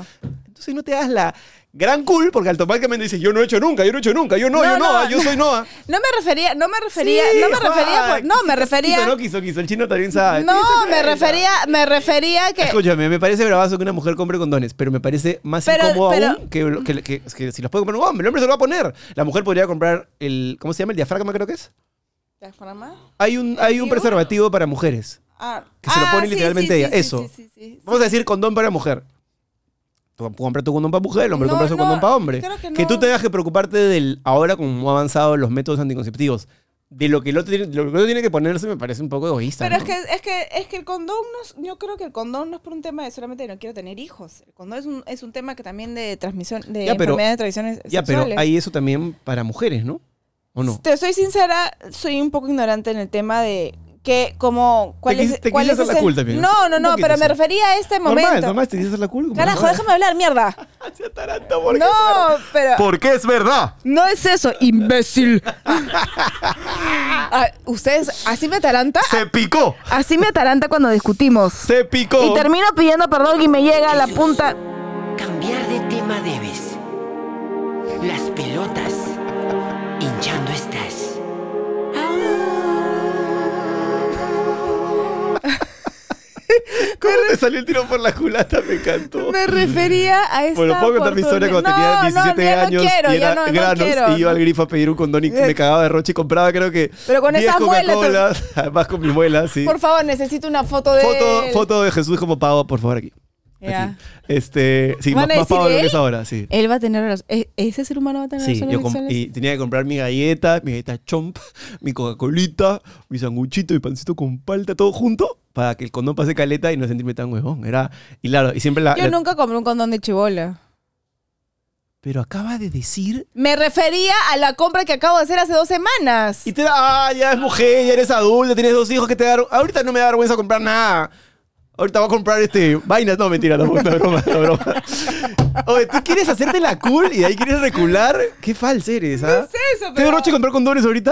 Entonces no te hagas la gran cool, porque automáticamente dices, yo no he hecho nunca, yo no he hecho nunca, yo no, yo no, yo soy Noah. No me refería, no me refería, Sí, no me refería, por- no, me refería... Quiso, no quiso, quiso. El chino también sabe. No, me refería, me refería que... Escúchame, me parece bravazo que una mujer compre condones, pero me parece más Pero- incómodo pero- aún que, que- que- que si los puede comprar un hombre. El hombre se lo va a poner. La mujer podría comprar el. ¿Cómo se llama? El diafragma, creo que es. Hay un, hay un preservativo para mujeres. Ah, Que se lo ah, pone sí, literalmente sí, ella. sí, Eso. sí, sí, sí, sí. Vamos a decir condón para mujer. Tú compras tu condón para mujer, el hombre No, compra su no, condón para hombre. creo que tú no. tengas que preocuparte del ahora como han avanzado los métodos anticonceptivos. De lo que el otro tiene, lo que el otro tiene que ponerse me parece un poco egoísta. Pero ¿no? es que, es que, es que el condón no es- yo creo que el condón no es por un tema de solamente no quiero tener hijos. El condón es un, es un tema que también de transmisión, de Ya, pero- enfermedades de tradiciones Ya, pero sexuales. hay eso también para mujeres, ¿no? ¿O no? Te soy sincera, soy un poco ignorante en el tema de que como cuál Te es, quis- te cuál quise es hacer la cool también. No, no, no, pero me refería a este Normal, momento. normal, te dices la culo. como Carajo, normal. déjame hablar, mierda. Se ataranta porque No, es verdad. pero Porque es verdad. no es eso, imbécil. Ah, Ustedes, así me ataranta, Se picó. así me ataranta cuando discutimos. Se picó. Y termino pidiendo perdón y me llega a la punta. Cambiar de tema debes. Las pelotas. ¿Cómo te salió el tiro por la culata? Me encantó. Me refería a esta Bueno, puedo contar mi historia cuando oportunidad. tenía No, 17 no, ya no años quiero, y ya era no, no granos quiero. y iba al grifo a pedir un condón y Eh. me cagaba de roche y compraba creo que Pero con 10 esa muela, Coca-Cola, además con mi muela, sí. Por favor, necesito una foto de Foto, él. foto de Jesús como pago, por favor, aquí. Este, sí, ¿Van más, más lo que es ahora, sí. Él va a tener ¿E- ¿Ese ser humano va a tener Sí, yo y tenía que comprar mi galleta, mi galleta chomp, mi Coca-Colita, mi sanguchito, mi pancito con palta, todo junto, para que el condón pase caleta y no sentirme tan huevón. Era, y claro, y siempre la... Yo la- nunca compré un condón de chibola. Pero acaba de decir... Me refería a la compra que acabo de hacer hace dos semanas. Y te da, ah, ya es mujer, ya eres adulta, tienes dos hijos que te dar. Ahorita no me da vergüenza comprar nada. Ahorita voy a comprar este vainas, no mentira, no, no broma, no broma. Oye, ¿tú quieres hacerte la cool y de ahí quieres recular? Qué falsa eres, ¿ah? es eso, ¿Te pero- dio roche comprar condones ahorita?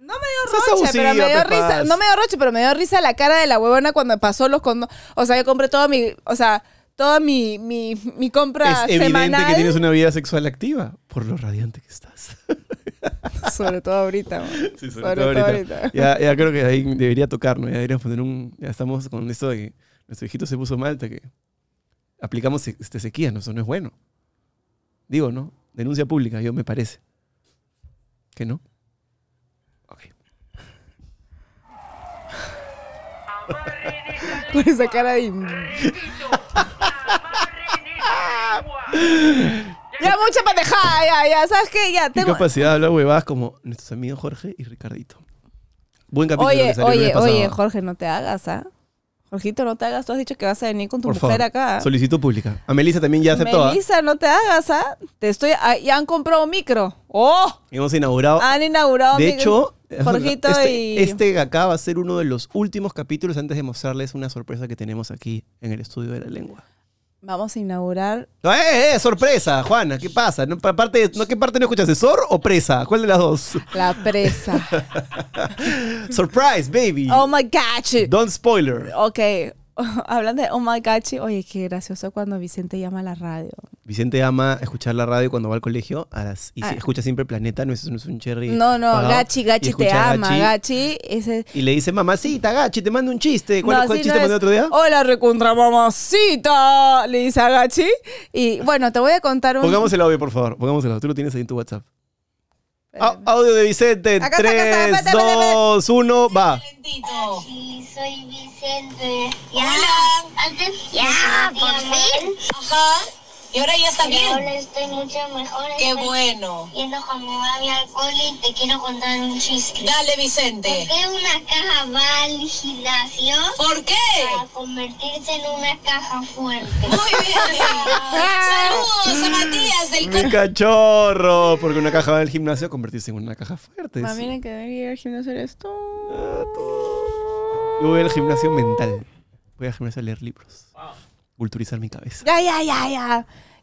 No me dio roche, pero me abusiva, dio risa. paz. No me dio roche, pero me dio risa la cara de la huevona cuando pasó los condones. O sea, yo compré todo mi, o sea, toda mi, mi, mi compra Es evidente semanal. que tienes una vida sexual activa por lo radiante que estás. Sobre todo ahorita. man. Sí, sobre, todo ahorita. Ya, ya creo que ahí debería tocarnos, ya deberíamos poner un... Ya estamos con esto de que nuestro hijito se puso mal, hasta que aplicamos este sequía, no, eso no es bueno. Digo, ¿no? Denuncia pública, yo me parece. ¿Que no? Ok. Con esa cara de... ya, mucha pendejada, ya, ya. ¿Sabes qué? Ya, Qué tengo... capacidad de hablar huevadas como nuestros amigos Jorge y Ricardito. Buen capítulo Oye, que salió el oye, pasado. oye, Jorge, no te hagas, ¿ah? Jorgito, no te hagas. Tú has dicho que vas a venir con tu Por mujer favor, acá. Solicitud pública. A Melissa también ya aceptó. ¿ah? Melissa, no te hagas, ¿ah? Te estoy... ah, ya han comprado un micro. ¡Oh! Hemos inaugurado. Han inaugurado de micro. hecho, Jorgito este, y... este acá va a ser uno de los últimos capítulos antes de mostrarles una sorpresa que tenemos aquí en el estudio de la lengua. Vamos a inaugurar... ¡Eh, eh! ¡Sorpresa! Juana, ¿qué pasa? ¿No, pa- parte, no, ¿Qué parte no escuchaste? ¿Sor o presa? ¿Cuál de las dos? La presa. Surprise, baby. oh my God. Don't spoiler. Ok. Hablando de Oh my God, oye, qué gracioso cuando Vicente llama a la radio. Vicente ama escuchar la radio cuando va al colegio a las- y Ah. escucha siempre Planeta, no es, no es un cherry. No, no, pagado. Gachi, Gachi te ama, Gachi, Gachi. Ese... Y le dice, mamacita, Gachi, te mando un chiste. ¿Cuál, No, cuál chiste no mandé es. otro día? Hola, recontra mamacita, le dice a Gachi. Y bueno, te voy a contar un... Pongamos el audio, por favor. Pongamos el audio. Tú lo tienes ahí en tu WhatsApp. Audio de Vicente. Acá está, acá está, 3, espérate, espérate, 2, 1, va. Sí, soy Vicente. Ya. Antes ya, por fin. Ajá. Y ahora ya está Y ahora bien. estoy mucho mejor. Qué estoy bueno. Yendo con mi mami al cole y te quiero contar un chiste. Dale, ¿Por Vicente. qué una caja va al gimnasio? ¿Por qué? Para convertirse en una caja fuerte. Muy bien. Saludos a Matías del Mi cachorro. Porque una caja va al gimnasio a convertirse en una caja fuerte. Sí. bien que debería ir al gimnasio eres tú. Yo voy al gimnasio mental. Voy al gimnasio a leer libros. Culturizar mi cabeza. Ya, ya, ya,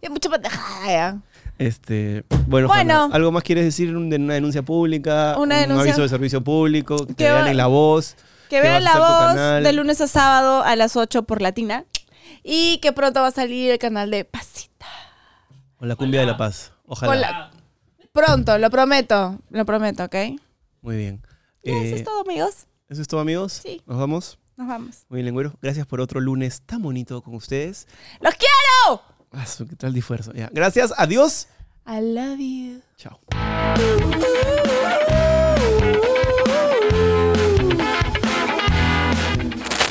ya. Mucha pendejada ya. Este, bueno, Bueno. Juana, ¿algo más quieres decir de una denuncia pública? Una Un denuncia- aviso de servicio público, que te vean en la voz. Que vean la voz de lunes a sábado a las 8 por Latina. Y que pronto va a salir el canal de Pasita. Con la cumbia de la paz. Ojalá. La- Pronto, lo prometo. Lo prometo, ¿ok? Muy bien. Eso Eh, es todo, amigos. ¿Eso es todo, amigos? Sí. ¿Nos vamos? Nos vamos. Muy bien, lengüero. Gracias por otro lunes tan bonito con ustedes. ¡Los quiero! Ah, ¿Qué tal de esfuerzo? Ya. Gracias. Adiós. I love you. Chao.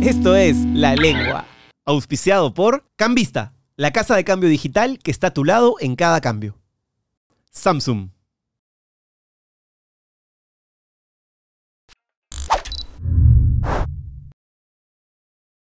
Esto es La Lengua, auspiciado por Cambista, la casa de cambio digital que está a tu lado en cada cambio. Samsung.